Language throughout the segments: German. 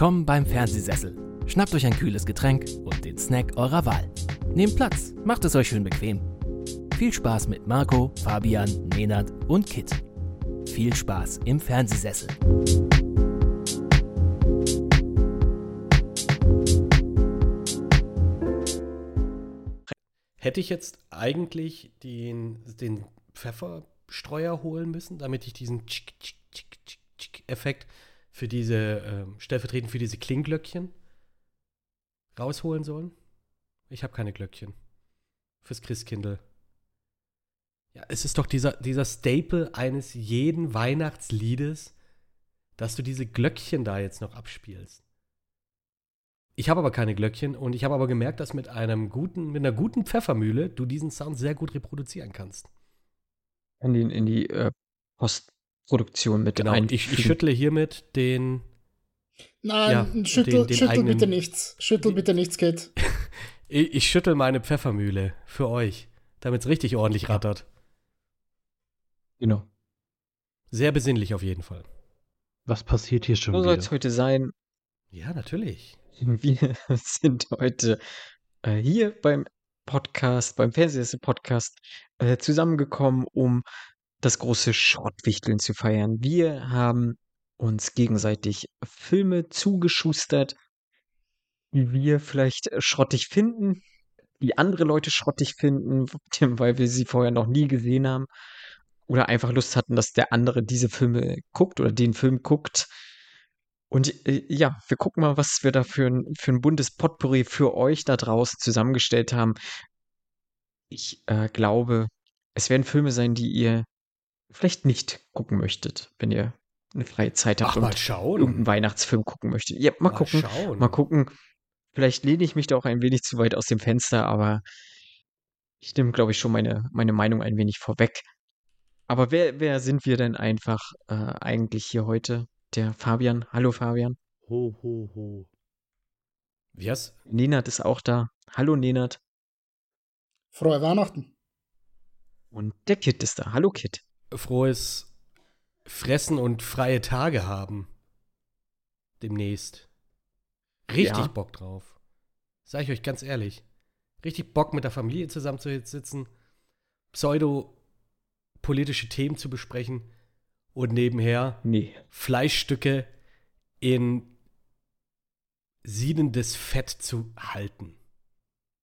Willkommen beim Fernsehsessel. Schnappt euch ein kühles Getränk und den Snack eurer Wahl. Nehmt Platz, macht es euch schön bequem. Viel Spaß mit Marco, Fabian, Nenad und Kit. Viel Spaß im Fernsehsessel. Hätte ich jetzt eigentlich den, den Pfefferstreuer holen müssen, damit ich diesen Tschick, Tschick, Tschick, Tschick, Effekt für diese, äh, stellvertretend für diese Klingglöckchen rausholen sollen? Ich habe keine Glöckchen. Fürs Christkindl. Ja, es ist doch dieser, dieser Staple eines jeden Weihnachtsliedes, dass du diese Glöckchen da jetzt noch abspielst. Ich habe aber keine Glöckchen und ich habe aber gemerkt, dass mit einem guten, mit einer guten Pfeffermühle du diesen Sound sehr gut reproduzieren kannst. In die, in die äh, Postproduktion mit Genau, ich, ich schüttle hiermit den. Nein, Ja, schüttel, den- den schüttel eigenen- bitte nichts. Schüttel bitte nichts, Kate. Ich, ich schüttel meine Pfeffermühle für euch, damit es richtig ordentlich rattert. Genau. Sehr besinnlich auf jeden Fall. Was passiert hier schon So soll es wieder? heute sein. Ja, natürlich. Wir sind heute äh, hier beim Podcast, beim Fernsehsessel-Podcast äh, zusammengekommen, um das große Schrottwichteln zu feiern. Wir haben uns gegenseitig Filme zugeschustert, die wir vielleicht schrottig finden, die andere Leute schrottig finden, weil wir sie vorher noch nie gesehen haben. Oder einfach Lust hatten, dass der andere diese Filme guckt oder den Film guckt. Und äh, ja, wir gucken mal, was wir da für ein, für ein buntes Potpourri für euch da draußen zusammengestellt haben. Ich äh, glaube, es werden Filme sein, die ihr vielleicht nicht gucken möchtet, wenn ihr eine freie Zeit habt Ach, mal und schauen. irgendeinen Weihnachtsfilm gucken möchtet. Ja, mal, gucken. schauen. Mal gucken. Vielleicht lehne ich mich da auch ein wenig zu weit aus dem Fenster, aber ich nehme, glaube ich, schon meine, meine Meinung ein wenig vorweg. Aber wer, wer sind wir denn einfach äh, eigentlich hier heute? Der Fabian. Hallo Fabian. Ho, ho, ho. Wie hast Nenad ist auch da. Hallo Nenad. Frohe Weihnachten. Und der Kit ist da. Hallo Kit. Frohes Fressen und freie Tage haben. Demnächst. Richtig Ja. Bock drauf. Sag ich euch ganz ehrlich. Richtig Bock mit der Familie zusammen zu sitzen, pseudo-politische Themen zu besprechen und nebenher Nee. Fleischstücke in siedendes Fett zu halten.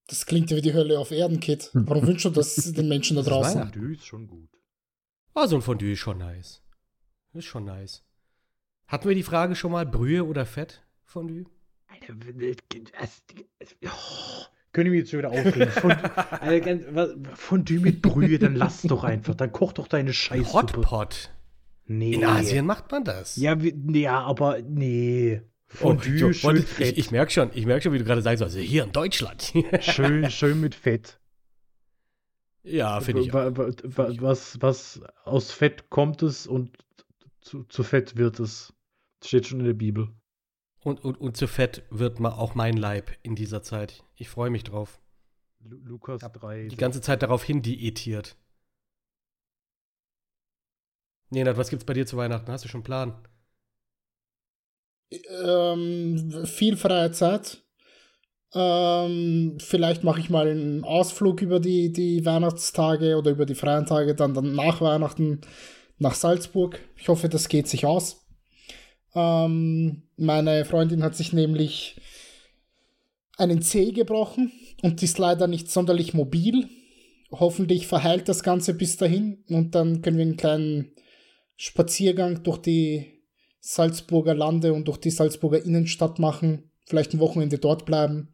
Das klingt ja wie die Hölle auf Erden, Kit. Warum wünschst du das den Menschen da Das draußen? Fondue ist schon gut. Ah, so ein Fondue ist schon nice. Ist schon nice. Hatten wir die Frage schon mal, Brühe oder Fett? Fondue? Alter, das, oh, können wir jetzt schon wieder aufregen? Fondue, mit Brühe, dann lass doch einfach. Dann koch doch deine Scheißsuppe. Hotpot. Nee. In Asien macht man das. Ja, wie, ja, aber nee. Oh, Fondue, so, schön wollte- fett. ich, ich merke schon, ich merke schon, wie du gerade sagst, also hier in Deutschland. schön, schön mit Fett. Ja, finde ich. auch. Was, was aus Fett kommt es und zu, zu Fett wird es. Steht schon in der Bibel. Und, und, und zu fett wird ma- auch mein Leib in dieser Zeit. Ich freue mich drauf. Lu Lukas 3. Die ganze Zeit darauf hin diätiert. Nenad, was gibt's bei dir zu Weihnachten? Hast du schon einen Plan? Ähm, viel freie Zeit. Ähm, vielleicht mache ich mal einen Ausflug über die, die Weihnachtstage oder über die freien Tage, dann, dann nach Weihnachten nach Salzburg. Ich hoffe, das geht sich aus. Ähm, meine Freundin hat sich nämlich einen Zeh gebrochen und ist leider nicht sonderlich mobil. Hoffentlich verheilt das Ganze bis dahin und dann können wir einen kleinen Spaziergang durch die Salzburger Lande und durch die Salzburger Innenstadt machen, vielleicht ein Wochenende dort bleiben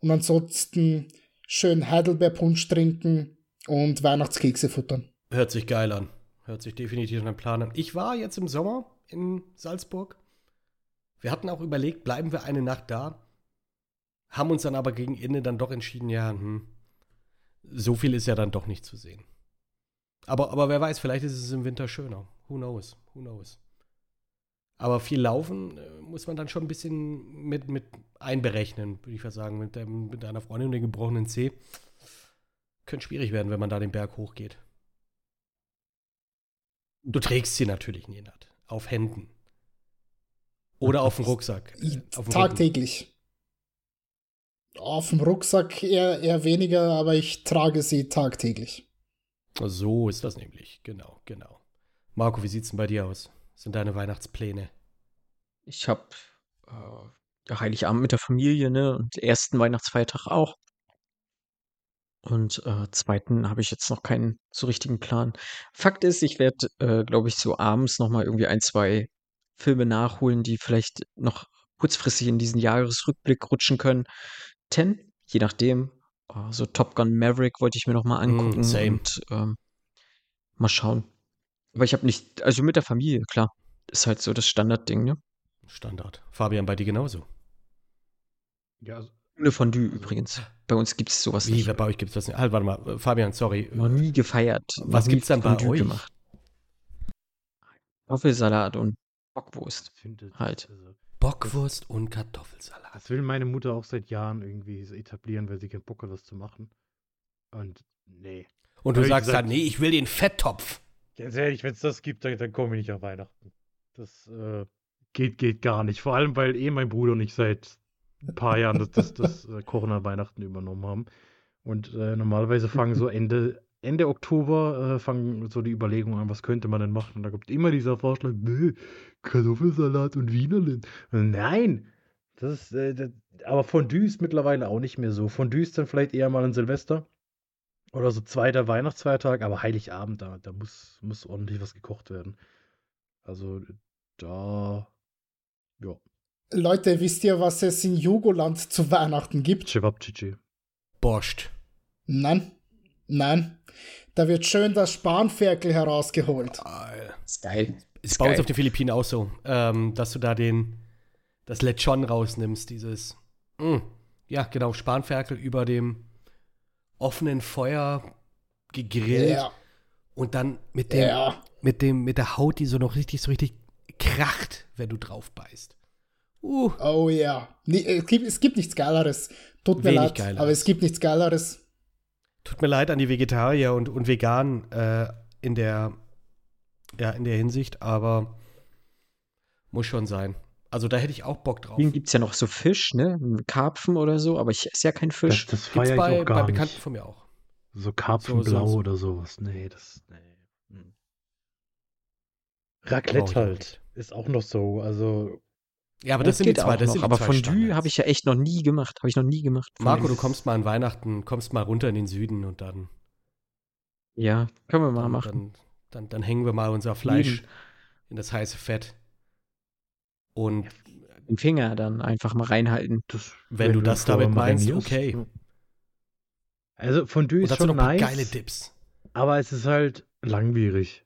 und ansonsten schön Heidelbeerpunsch trinken und Weihnachtskekse futtern. Hört sich geil an. Hört sich definitiv nach einem Plan an. Ich war jetzt im Sommer in Salzburg. Wir hatten auch überlegt, bleiben wir eine Nacht da. Haben uns dann aber gegen Ende dann doch entschieden, ja, hm, so viel ist ja dann doch nicht zu sehen. Aber, aber wer weiß, vielleicht ist es im Winter schöner. Who knows? Who knows? Aber viel laufen äh, muss man dann schon ein bisschen mit, mit einberechnen, würde ich mal sagen. Mit, dem, mit einer Freundin und dem gebrochenen Zeh. Könnte schwierig werden, wenn man da den Berg hochgeht. Du trägst sie natürlich, Nenad. Auf Händen. Oder auf dem Rucksack. Ich, Auf dem Rücken. tagtäglich. Auf dem Rucksack eher, eher weniger, aber ich trage sie tagtäglich. So ist das nämlich. Genau, genau. Marco, wie sieht's denn bei dir aus? Sind deine Weihnachtspläne? Ich habe äh, Heiligabend mit der Familie, ne? Und ersten Weihnachtsfeiertag auch. Und äh, zweiten habe ich jetzt noch keinen so richtigen Plan. Fakt ist, ich werde, äh, glaube ich, so abends noch mal irgendwie ein, zwei Filme nachholen, die vielleicht noch kurzfristig in diesen Jahresrückblick rutschen können. Ten, je nachdem. Äh, so Top Gun Maverick wollte ich mir noch mal Mm, angucken same. und ähm, mal schauen. Aber ich habe nicht, also mit der Familie, klar. Ist halt so das Standardding, ne? Standard. Fabian, bei dir genauso. Ja, also, Ohne Fondue übrigens. Bei uns gibt es sowas Wie, nicht. bei euch gibt's das nicht? Halt, warte mal, äh, Fabian, sorry. Noch nie gefeiert. Was gibt's dann bei Fondue euch? Gemacht. Kartoffelsalat und Bockwurst. ich finde, Halt. Also, Bockwurst und Kartoffelsalat. das will meine Mutter auch seit Jahren irgendwie etablieren, weil sie keinen Bock hat, das zu machen. Und nee. Und du ich sagst gesagt- dann, nee, ich will den Fetttopf. Ganz ehrlich, wenn es das gibt, dann, dann komme ich nicht an Weihnachten. Das äh, geht, geht gar nicht. Vor allem, weil eh mein Bruder und ich seit ein paar Jahren das, das, das äh, Kochen an Weihnachten übernommen haben. Und äh, normalerweise fangen so Ende, Ende Oktober äh, fangen so die Überlegungen an, was könnte man denn machen. Und da kommt immer dieser Vorschlag, nee, Kartoffelsalat und Wienerlin. Nein! Das ist, äh, das, aber Fondue ist mittlerweile auch nicht mehr so. Fondue ist dann vielleicht eher mal ein Silvester. Oder so zweiter Weihnachtsfeiertag, aber Heiligabend, da, da muss, muss ordentlich was gekocht werden. Also da, ja, Leute, wisst ihr, was es in Jugoland zu Weihnachten gibt? Cevapcici. Borscht. Nein, nein. Da wird schön das Spanferkel herausgeholt. Ist geil. Ist Ist bei uns auf den Philippinen auch so, ähm, dass du da den, das Lechon rausnimmst, dieses, mm, ja, genau, Spanferkel über dem offenen Feuer gegrillt Ja, und dann mit dem, ja. mit dem, mit der Haut, die so noch richtig, so richtig kracht, wenn du drauf beißt. Uh, Oh ja. Nee, es, gibt, es gibt nichts Geileres. Tut mir Wenig leid, Geileres. aber es gibt nichts Geileres. tut mir leid an die Vegetarier und, und Veganen äh, in der, ja, in der Hinsicht, aber muss schon sein. Also da hätte ich auch Bock drauf. Hier gibt es ja noch so Fisch, ne? Karpfen oder so, aber ich esse ja kein Das, Fisch. das Gibt's feiere ich bei, auch bei gar Bekannten nicht. von mir auch. So Karpfenblau So- so- oder sowas. Nee, das, nee. Hm. Raclette halt. Ist auch noch so. Also, Ja, aber das, sind die zwei, das noch. sind die aber zwei Fondue habe ich ja echt noch nie gemacht. Habe ich noch nie gemacht. Marco, du kommst mal an Weihnachten, kommst mal runter in den Süden und dann, Ja, können wir mal dann, machen. dann, dann, dann hängen wir mal unser Fleisch Eben. in das heiße Fett. Und Den Finger dann einfach mal reinhalten. das, Wenn du das damit meinst, okay. Also Fondue und ist schon nice. geile Dips. Aber es ist halt langwierig.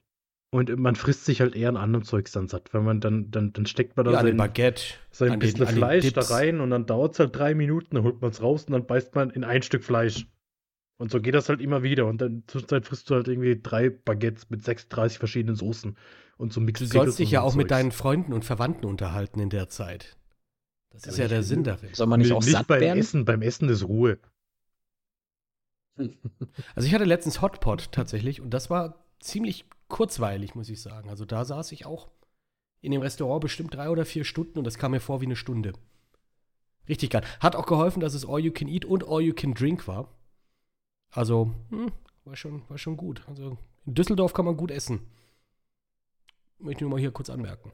Und man frisst sich halt eher an anderem Zeugs dann satt. Wenn man dann, dann, dann steckt man da Ja, sein, Baguette, sein bisschen den Fleisch da rein und dann dauert es halt drei Minuten, dann holt man es raus und dann beißt man in ein Stück Fleisch. Und so geht das halt immer wieder. Und dann zwischenzeit frisst du halt irgendwie drei Baguettes mit 36 verschiedenen Soßen und so Mixed Du Pickles sollst dich ja auch mit Zeugs. deinen Freunden und Verwandten unterhalten in der Zeit. Das Ja, ist aber ja ich der Sinn darin. Soll man nicht Nee, auch nicht satt beim werden? Essen. Beim Essen ist Ruhe. Also ich hatte letztens Hotpot tatsächlich und das war ziemlich kurzweilig, muss ich sagen. Also da saß ich auch in dem Restaurant bestimmt drei oder vier Stunden und das kam mir vor wie eine Stunde. Richtig geil. Hat auch geholfen, dass es All You Can Eat und All You Can Drink war. Also, hm, war, schon, war schon gut. Also in Düsseldorf kann man gut essen. Möchte ich nur mal hier kurz anmerken.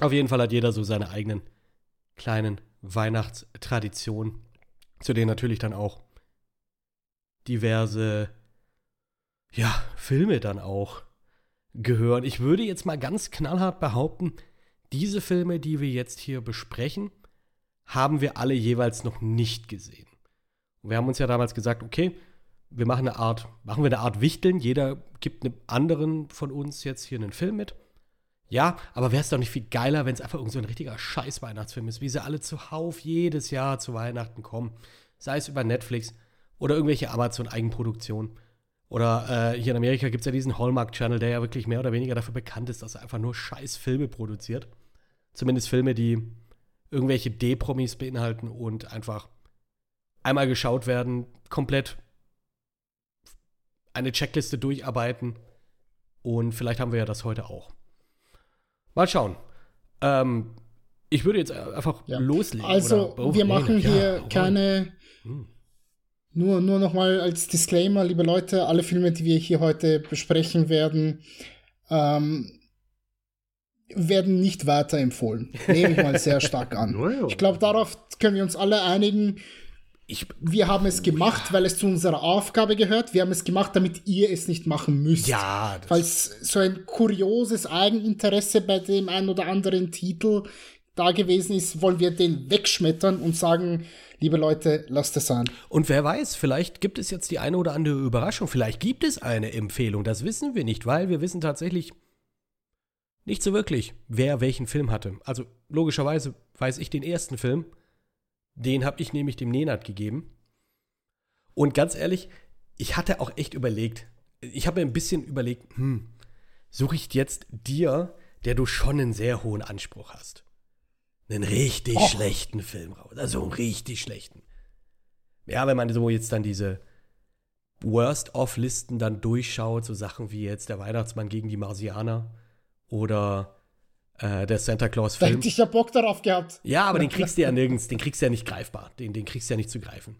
Auf jeden Fall hat jeder so seine eigenen kleinen Weihnachtstraditionen, zu denen natürlich dann auch diverse ja, Filme dann auch gehören. Ich würde jetzt mal ganz knallhart behaupten, diese Filme, die wir jetzt hier besprechen, haben wir alle jeweils noch nicht gesehen. Und wir haben uns ja damals gesagt, okay, wir machen eine Art, machen wir eine Art Wichteln. Jeder gibt einem anderen von uns jetzt hier einen Film mit. Ja, aber wäre es doch nicht viel geiler, wenn es einfach irgend so ein richtiger Scheiß-Weihnachtsfilm ist, wie sie alle zuhauf jedes Jahr zu Weihnachten kommen. Sei es über Netflix oder irgendwelche Amazon-Eigenproduktionen. Oder äh, hier in Amerika gibt es ja diesen Hallmark-Channel, der ja wirklich mehr oder weniger dafür bekannt ist, dass er einfach nur scheiß Filme produziert. Zumindest Filme, die irgendwelche D-Promis beinhalten und einfach einmal geschaut werden, komplett eine Checkliste durcharbeiten Und vielleicht haben wir ja das heute auch. Mal schauen. Ähm, ich würde jetzt einfach Ja. loslegen. Also, oh, wir machen ja, hier oh, keine. Hm. Nur, nur nochmal als Disclaimer, liebe Leute, alle Filme, die wir hier heute besprechen werden, ähm, werden nicht weiterempfohlen. Nehme ich mal sehr stark an. Ich glaube, darauf können wir uns alle einigen. Ich, Wir haben es gemacht, weil es zu unserer Aufgabe gehört. Wir haben es gemacht, damit ihr es nicht machen müsst. ja, Falls so ein kurioses Eigeninteresse bei dem einen oder anderen Titel da gewesen ist, wollen wir den wegschmettern und sagen, liebe Leute, lasst es sein. Und wer weiß, vielleicht gibt es jetzt die eine oder andere Überraschung. Vielleicht gibt es eine Empfehlung. Das wissen wir nicht, weil wir wissen tatsächlich nicht so wirklich, wer welchen Film hatte. Also logischerweise weiß ich den ersten Film. Den habe ich nämlich dem Nenad gegeben. Und ganz ehrlich, ich hatte auch echt überlegt, ich habe mir ein bisschen überlegt, hm, suche ich jetzt dir, der du schon einen sehr hohen Anspruch hast, einen richtig Och. schlechten Film raus. Also einen richtig schlechten. Ja, wenn man so jetzt dann diese Worst-of-Listen dann durchschaut, so Sachen wie jetzt der Weihnachtsmann gegen die Marsianer oder äh, der Santa Da Claus-Film. hätte ich ja Bock darauf gehabt. Ja, aber den kriegst du ja nirgends, den kriegst du ja nicht greifbar. Den, den kriegst du ja nicht zu greifen.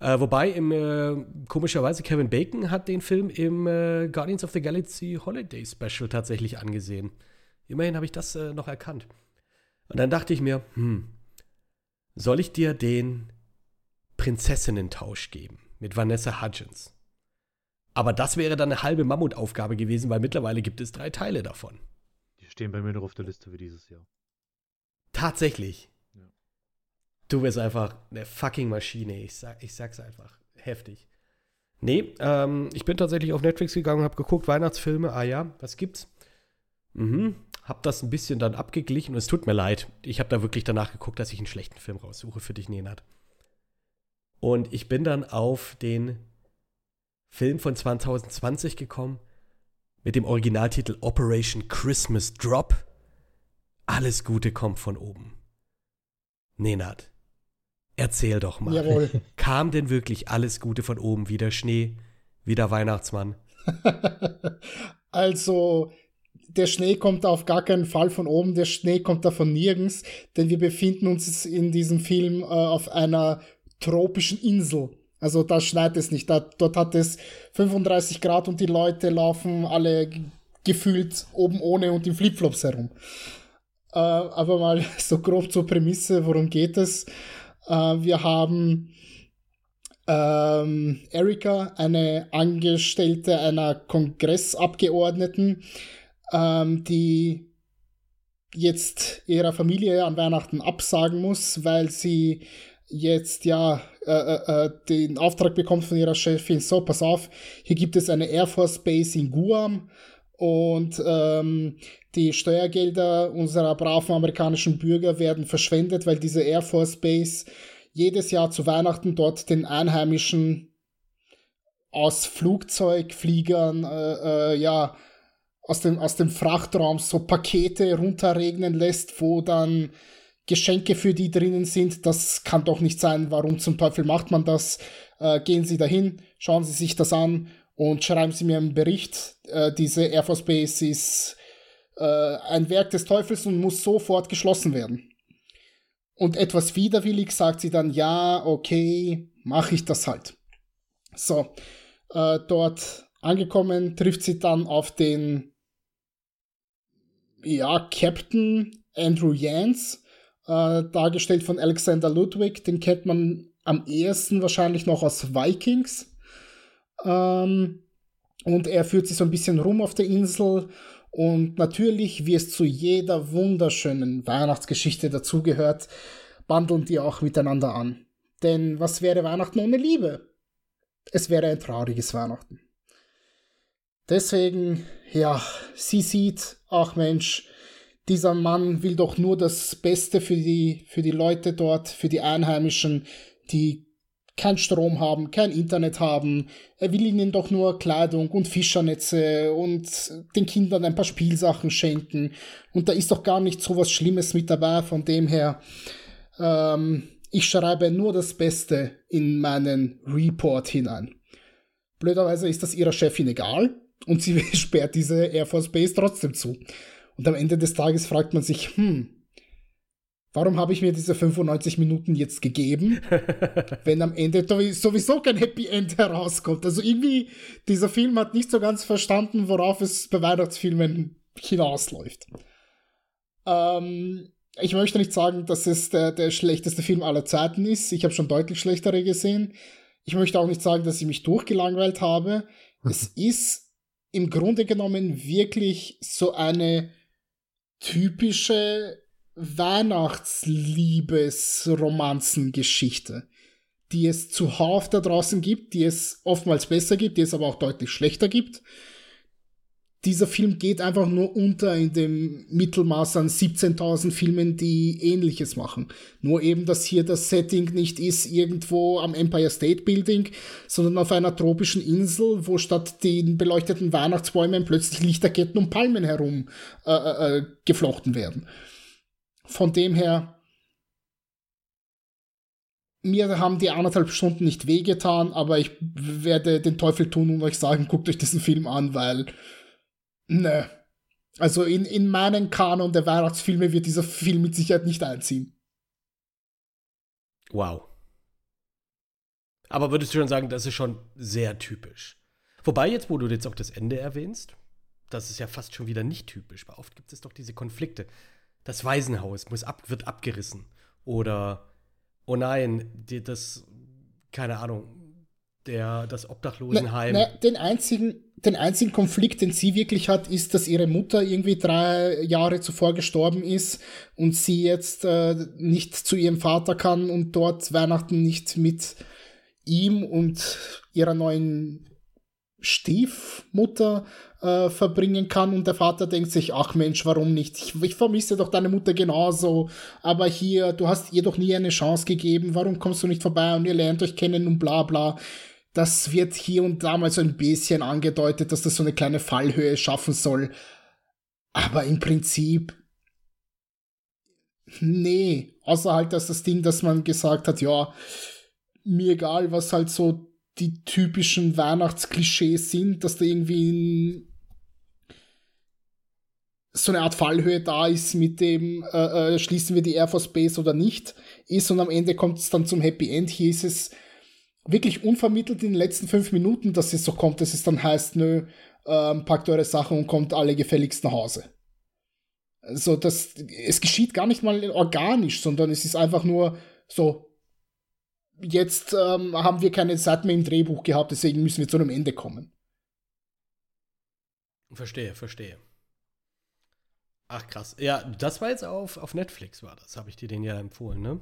Äh, wobei, im, äh, komischerweise, Kevin Bacon hat den Film im äh, Guardians of the Galaxy Holiday Special tatsächlich angesehen. Immerhin habe ich das äh, noch erkannt. Und dann dachte ich mir, hm, soll ich dir den Prinzessinnentausch geben mit Vanessa Hudgens? Aber das wäre dann eine halbe Mammutaufgabe gewesen, weil mittlerweile gibt es drei Teile davon. Die stehen bei mir noch auf der Liste für dieses Jahr. Tatsächlich. Ja. Du bist einfach eine fucking Maschine. Ich, sag, ich sag's einfach. Heftig. Nee, ähm, ich bin tatsächlich auf Netflix gegangen und hab geguckt, Weihnachtsfilme. Ah ja, was gibt's? Mhm. Hab das ein bisschen dann abgeglichen und es tut mir leid. Ich habe da wirklich danach geguckt, dass ich einen schlechten Film raussuche für dich, Nenad. Und ich bin dann auf den Film von 2020 gekommen mit dem Originaltitel Operation Christmas Drop. Alles Gute kommt von oben. Nenad, erzähl doch mal. Jawohl. Kam denn wirklich alles Gute von oben? Wieder Schnee, wieder Weihnachtsmann? also, der Schnee kommt auf gar keinen Fall von oben, der Schnee kommt da von nirgends, denn wir befinden uns in diesem Film äh, auf einer tropischen Insel. Also da schneit es nicht. Da, dort hat es 35 Grad und die Leute laufen alle gefühlt oben ohne und in Flipflops herum. Äh, aber mal so grob zur Prämisse, worum geht es? Äh, wir haben ähm, Erika, eine Angestellte einer Kongressabgeordneten, ähm, die jetzt ihrer Familie an Weihnachten absagen muss, weil sie jetzt ja äh, äh, äh, den Auftrag bekommt von ihrer Chefin, so pass auf, hier gibt es eine Air Force Base in Guam und ähm, die Steuergelder unserer braven amerikanischen Bürger werden verschwendet, weil diese Air Force Base jedes Jahr zu Weihnachten dort den Einheimischen aus Flugzeugfliegern, äh, äh, ja, aus dem, aus dem Frachtraum so Pakete runterregnen lässt, wo dann Geschenke für die drinnen sind. Das kann doch nicht sein. Warum zum Teufel macht man das? Äh, gehen Sie dahin, schauen Sie sich das an und schreiben Sie mir einen Bericht. Äh, diese Air Force Base ist äh, ein Werk des Teufels und muss sofort geschlossen werden. Und etwas widerwillig sagt sie dann, ja, okay, mache ich das halt. So, äh, dort angekommen trifft sie dann auf den, ja, Captain Andrew Jans, äh, dargestellt von Alexander Ludwig. Den kennt man am ehesten wahrscheinlich noch aus Vikings. Ähm, und er führt sich so ein bisschen rum auf der Insel. Und natürlich, wie es zu jeder wunderschönen Weihnachtsgeschichte dazugehört, bandeln die auch miteinander an. Denn was wäre Weihnachten ohne Liebe? Es wäre ein trauriges Weihnachten. Deswegen, ja, sie sieht, ach Mensch, dieser Mann will doch nur das Beste für die, für die Leute dort, für die Einheimischen, die kein Strom haben, kein Internet haben. Er will ihnen doch nur Kleidung und Fischernetze und den Kindern ein paar Spielsachen schenken. Und da ist doch gar nicht so was Schlimmes mit dabei, von dem her. Ähm, ich schreibe nur das Beste in meinen Report hinein. Blöderweise ist das ihrer Chefin egal. und sie sperrt diese Air Force Base trotzdem zu. Und am Ende des Tages fragt man sich, hm, warum habe ich mir diese 95 Minuten jetzt gegeben, wenn am Ende sowieso kein Happy End herauskommt? Also irgendwie, dieser Film hat nicht so ganz verstanden, worauf es bei Weihnachtsfilmen hinausläuft. Ähm, ich möchte nicht sagen, dass es der, der schlechteste Film aller Zeiten ist. Ich habe schon deutlich schlechtere gesehen. Ich möchte auch nicht sagen, dass ich mich durchgelangweilt habe. es ist im Grunde genommen wirklich so eine typische Weihnachtsliebesromanzengeschichte, die es zuhauf da draußen gibt, die es oftmals besser gibt, die es aber auch deutlich schlechter gibt dieser Film geht einfach nur unter in dem Mittelmaß an 17.000 Filmen, die ähnliches machen. Nur eben, dass hier das Setting nicht ist irgendwo am Empire State Building, sondern auf einer tropischen Insel, wo statt den beleuchteten Weihnachtsbäumen plötzlich Lichterketten und Palmen herum äh, äh, äh geflochten werden. Von dem her, mir haben die anderthalb Stunden nicht wehgetan, aber ich werde den Teufel tun und euch sagen, guckt euch diesen Film an, weil Nö. Also in, in meinen Kanon der Weihnachtsfilme wird dieser Film mit Sicherheit nicht einziehen. Wow. Aber würdest du schon sagen, das ist schon sehr typisch. Wobei jetzt, wo du jetzt auch das Ende erwähnst, das ist ja fast schon wieder nicht typisch, weil oft gibt es doch diese Konflikte. Das Waisenhaus muss ab, wird abgerissen. Oder, oh nein, die, das, keine Ahnung, der, das Obdachlosenheim. Na, na, den, einzigen, den einzigen Konflikt, den sie wirklich hat, ist, dass ihre Mutter irgendwie drei Jahre zuvor gestorben ist und sie jetzt äh, nicht zu ihrem Vater kann und dort Weihnachten nicht mit ihm und ihrer neuen Stiefmutter äh, verbringen kann. Und der Vater denkt sich, ach Mensch, warum nicht? Ich, ich, vermisse doch deine Mutter genauso, aber hier, du hast ihr doch nie eine Chance gegeben, warum kommst du nicht vorbei und ihr lernt euch kennen und bla bla das wird hier und da mal so ein bisschen angedeutet, dass das so eine kleine Fallhöhe schaffen soll. Aber im Prinzip, nee, außer halt, dass das Ding, dass man gesagt hat, ja, mir egal, was halt so die typischen Weihnachtsklischees sind, dass da irgendwie so eine Art Fallhöhe da ist, mit dem äh, äh, schließen wir die Air Force Base oder nicht, ist und am Ende kommt es dann zum Happy End. Hier ist es wirklich unvermittelt in den letzten fünf Minuten, dass es so kommt, dass es dann heißt, nö, ähm, packt eure Sachen und kommt alle gefälligst nach Hause. Also das, es geschieht gar nicht mal organisch, sondern es ist einfach nur so, jetzt ähm, haben wir keine Zeit mehr im Drehbuch gehabt, deswegen müssen wir zu einem Ende kommen. Verstehe, verstehe. Ach krass. Ja, das war jetzt auf, auf Netflix, war das. Habe ich dir den ja empfohlen, ne?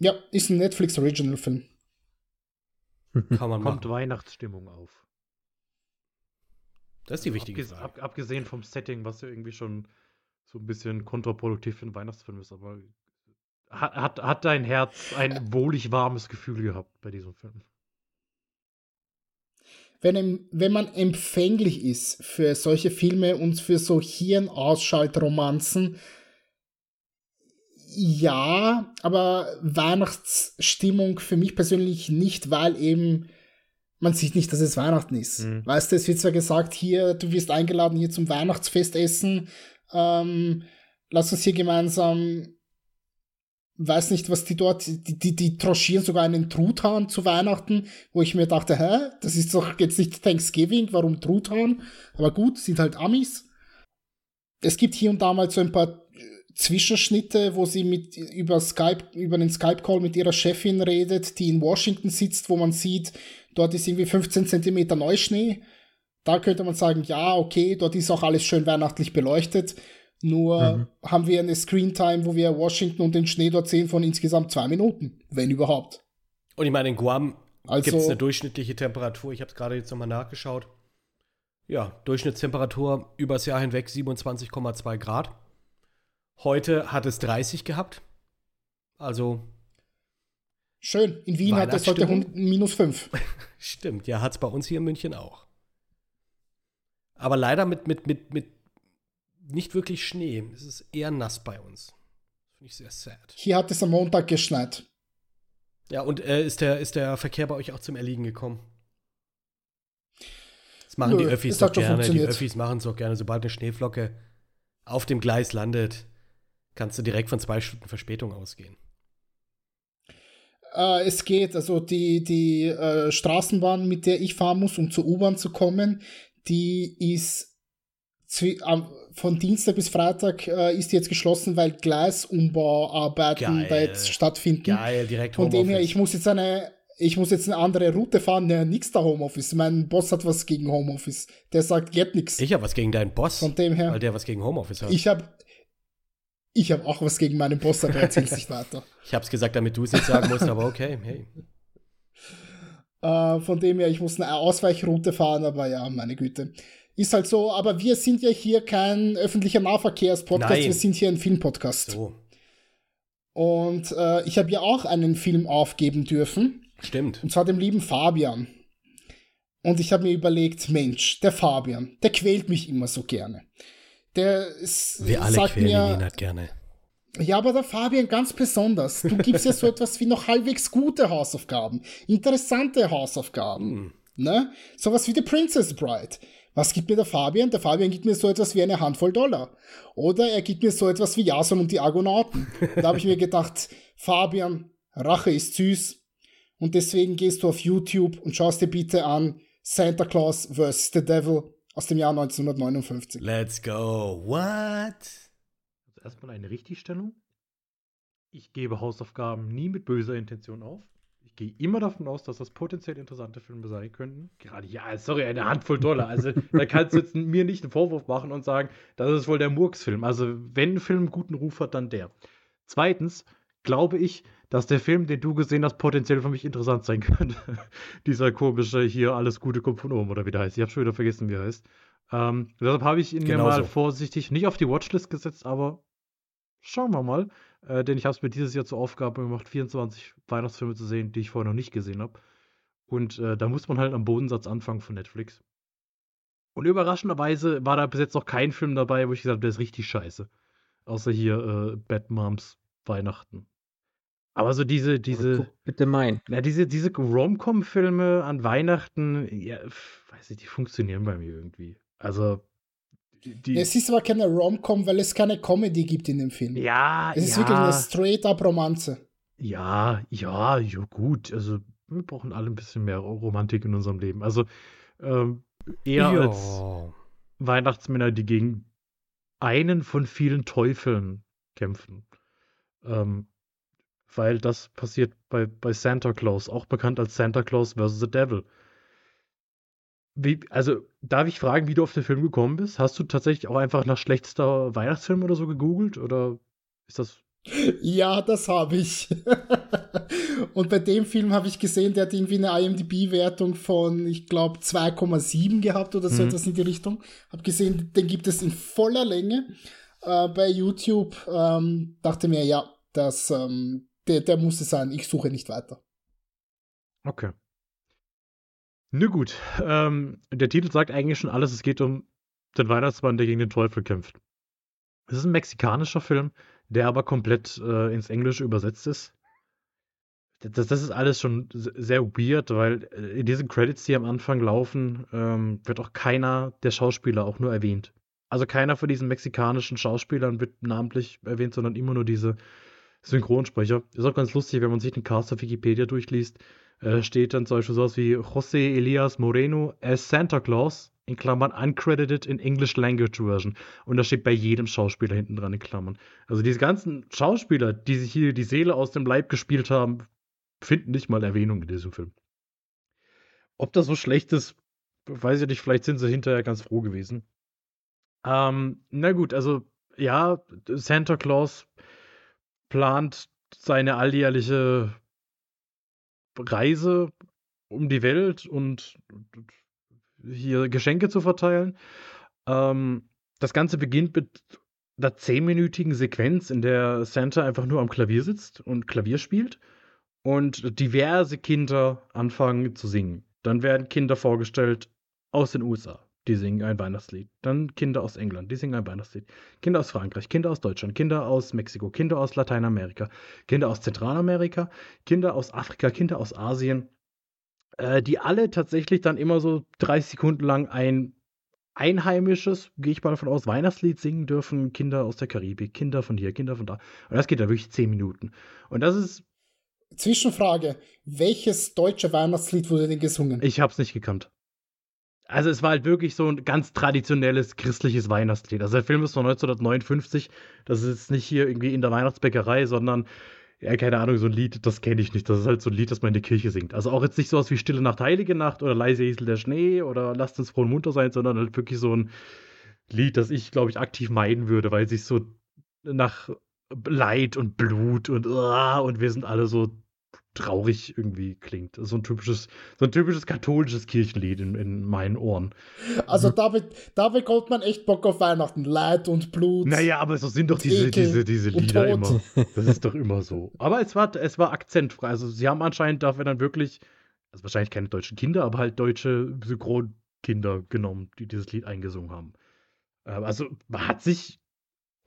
Ja, ist ein Netflix Original Film. Kann man Kommt machen. Weihnachtsstimmung auf. Das ist die wichtige Abges Frage. Ab, abgesehen vom Setting, was ja irgendwie schon so ein bisschen kontraproduktiv für einen Weihnachtsfilm ist, aber hat, hat, hat dein Herz ein wohlig warmes Gefühl gehabt bei diesem Film? Wenn, wenn man empfänglich ist für solche Filme und für so Hirnausschaltromanzen, ja, aber Weihnachtsstimmung für mich persönlich nicht, weil eben man sieht nicht, dass es Weihnachten ist. Mhm. Weißt du, es wird zwar gesagt, hier, du wirst eingeladen hier zum Weihnachtsfestessen, ähm, lass uns hier gemeinsam, weiß nicht, was die dort, die, die, die troschieren sogar einen Truthahn zu Weihnachten, wo ich mir dachte, hä, das ist doch jetzt nicht Thanksgiving, warum Truthahn? Aber gut, sind halt Amis. Es gibt hier und da mal so ein paar Zwischenschnitte, wo sie mit über Skype, über den Skype-Call mit ihrer Chefin redet, die in Washington sitzt, wo man sieht, dort ist irgendwie 15 Zentimeter Neuschnee. Da könnte man sagen, ja, okay, dort ist auch alles schön weihnachtlich beleuchtet. Nur mhm. haben wir eine Screentime, wo wir Washington und den Schnee dort sehen von insgesamt zwei Minuten, wenn überhaupt. Und ich meine, in Guam also, gibt es eine durchschnittliche Temperatur. Ich habe es gerade jetzt nochmal nachgeschaut. Ja, Durchschnittstemperatur übers Jahr hinweg 27,2 Grad. Heute hat es 30 gehabt. Also. Schön. In Wien hat es heute minus 5. Stimmt, ja, hat es bei uns hier in München auch. Aber leider mit, mit, mit, mit nicht wirklich Schnee. Es ist eher nass bei uns. Finde ich sehr sad. Hier hat es am Montag geschneit. Ja, und äh, ist, der, ist der Verkehr bei euch auch zum Erliegen gekommen? machen die Nö, Öffis es doch gerne. Die. Öffis machen es doch gerne. Sobald eine Schneeflocke auf dem Gleis landet, kannst du direkt von zwei Stunden Verspätung ausgehen. Äh, es geht, also die, die äh, Straßenbahn, mit der ich fahren muss, um zur U-Bahn zu kommen, die ist von Dienstag bis Freitag äh, ist jetzt geschlossen, weil Gleisumbauarbeiten Geil. da jetzt stattfinden. Geil, direkt Von dem her, ich muss jetzt eine, ich muss jetzt eine andere Route fahren, ne, nix da Homeoffice. Mein Boss hat was gegen Homeoffice. Der sagt, geht nix. Ich habe was gegen deinen Boss, Von dem her, weil der was gegen Homeoffice hat. Ich, ich habe ich hab auch was gegen meinen Boss, aber er erzählt nicht weiter. habe es gesagt, damit du es nicht sagen musst, aber okay, hey. Äh, von dem her, ich muss eine Ausweichroute fahren, aber ja, meine Güte. Ist halt so, aber wir sind ja hier kein öffentlicher Nahverkehrspodcast, wir sind hier ein Filmpodcast. So, Und äh, ich habe ja auch einen Film aufgeben dürfen, stimmt. und zwar dem lieben Fabian. Und ich habe mir überlegt, Mensch, der Fabian, der quält mich immer so gerne. Der s- Wir alle sagt quälen mir, ihn halt gerne. Ja, aber der Fabian ganz besonders. Du gibst ja so etwas wie noch halbwegs gute Hausaufgaben, interessante Hausaufgaben. Hm. Ne? Sowas wie The Princess Bride. Was gibt mir der Fabian? Der Fabian gibt mir so etwas wie eine Handvoll Dollar. Oder er gibt mir so etwas wie Jason und die Argonauten. Da habe ich mir gedacht, Fabian, Rache ist süß. Und deswegen gehst du auf YouTube und schaust dir bitte an Santa Claus vs. The Devil aus dem Jahr 1959. Let's go. What? Also erstmal eine Richtigstellung. Ich gebe Hausaufgaben nie mit böser Intention auf. Ich gehe immer davon aus, dass das potenziell interessante Filme sein könnten. Gerade, ja, sorry, eine Handvoll Dollar. Also, da kannst du jetzt mir nicht einen Vorwurf machen und sagen, das ist wohl der Murks-Film. Also, wenn ein Film einen guten Ruf hat, dann der. Zweitens glaube ich, dass der Film, den du gesehen hast, potenziell für mich interessant sein könnte. Dieser komische hier, alles Gute kommt von oben, oder wie der heißt. Ich habe schon wieder vergessen, wie er heißt. Ähm, deshalb habe ich ihn mir Genau mal vorsichtig nicht auf die Watchlist gesetzt, aber schauen wir mal. Äh, denn ich habe es mir dieses Jahr zur Aufgabe gemacht, 24 Weihnachtsfilme zu sehen, die ich vorher noch nicht gesehen habe. Und äh, da muss man halt am Bodensatz anfangen von Netflix. Und überraschenderweise war da bis jetzt noch kein Film dabei, wo ich gesagt habe, der ist richtig scheiße. Außer hier äh, Bad Moms Weihnachten. Aber so diese, diese, Guck bitte mein. na, diese, diese Rom-Com-Filme an Weihnachten, ja, weiß ich, die funktionieren bei mir irgendwie. Also, die, die Es ist aber keine Rom-Com, weil es keine Comedy gibt in dem Film. ja, Es ist ja. wirklich eine straight-up-Romanze. Ja, ja, ja, gut. Also, wir brauchen alle ein bisschen mehr Romantik in unserem Leben. Also, ähm, eher Ja. als Weihnachtsmänner, die gegen einen von vielen Teufeln kämpfen. Ähm, weil das passiert bei, bei Santa Claus, auch bekannt als Santa Claus vs. the Devil. Wie, also, darf ich fragen, wie du auf den Film gekommen bist? Hast du tatsächlich auch einfach nach schlechtester Weihnachtsfilm oder so gegoogelt? Oder ist das Ja, das habe ich. Und bei dem Film habe ich gesehen, der hat irgendwie eine IMDb-Wertung von, ich glaube, 2,7 gehabt oder so Mhm. etwas in die Richtung. Hab gesehen, den gibt es in voller Länge äh, bei YouTube. Ähm, dachte mir, ja, das, ähm, der, der muss es sein. Ich suche nicht weiter. Okay. Na gut, ähm, der Titel sagt eigentlich schon alles. Es geht um den Weihnachtsmann, der gegen den Teufel kämpft. Es ist ein mexikanischer Film, der aber komplett äh, ins Englische übersetzt ist. Das, das ist alles schon se- sehr weird, weil äh, in diesen Credits, die am Anfang laufen, ähm, wird auch keiner der Schauspieler auch nur erwähnt. Also keiner von diesen mexikanischen Schauspielern wird namentlich erwähnt, sondern immer nur diese Synchronsprecher. Ist auch ganz lustig, wenn man sich den Cast auf Wikipedia durchliest, äh, steht dann zum Beispiel sowas wie José Elias Moreno as Santa Claus, in Klammern uncredited in English Language Version. Und das steht bei jedem Schauspieler hinten dran in Klammern. Also diese ganzen Schauspieler, die sich hier die Seele aus dem Leib gespielt haben, finden nicht mal Erwähnung in diesem Film. Ob das so schlecht ist, weiß ich nicht, vielleicht sind sie hinterher ganz froh gewesen. Ähm, na gut, also ja, Santa Claus plant seine alljährliche Reise um die Welt und hier Geschenke zu verteilen. Ähm, das Ganze beginnt mit einer zehnminütigen Sequenz, in der Santa einfach nur am Klavier sitzt und Klavier spielt und diverse Kinder anfangen zu singen. Dann werden Kinder vorgestellt aus den USA, die singen ein Weihnachtslied. Dann Kinder aus England, die singen ein Weihnachtslied. Kinder aus Frankreich, Kinder aus Deutschland, Kinder aus Mexiko, Kinder aus Lateinamerika, Kinder aus Zentralamerika, Kinder aus Afrika, Kinder aus Asien. äh, die alle tatsächlich dann immer so 30 Sekunden lang ein einheimisches, gehe ich mal davon aus, Weihnachtslied singen dürfen. Kinder aus der Karibik, Kinder von hier, Kinder von da. Und das geht da wirklich 10 Minuten. Und das ist. Zwischenfrage: Welches deutsche Weihnachtslied wurde denn gesungen? Ich habe es nicht gekannt. Also es war halt wirklich so ein ganz traditionelles christliches Weihnachtslied. Also der Film ist von 1959. Das ist nicht hier irgendwie in der Weihnachtsbäckerei, sondern ja, keine Ahnung, so ein Lied, das kenne ich nicht. Das ist halt so ein Lied, das man in der Kirche singt. Also auch jetzt nicht sowas wie Stille Nacht, Heilige Nacht oder Leise Esel der Schnee oder Lasst uns froh und munter sein, sondern halt wirklich so ein Lied, das ich, glaube ich, aktiv meiden würde, weil sich so nach Leid und Blut und uh, und wir sind alle so traurig irgendwie klingt. So ein typisches, so ein typisches katholisches Kirchenlied in, in meinen Ohren. Also da, be da bekommt man echt Bock auf Weihnachten. Leid und Blut. Naja, aber so sind doch diese, diese, diese Lieder immer. Das ist doch immer so. Aber es war, es war akzentfrei. Also sie haben anscheinend dafür dann wirklich, also wahrscheinlich keine deutschen Kinder, aber halt deutsche Synchronkinder genommen, die dieses Lied eingesungen haben. Ähm, also man hat sich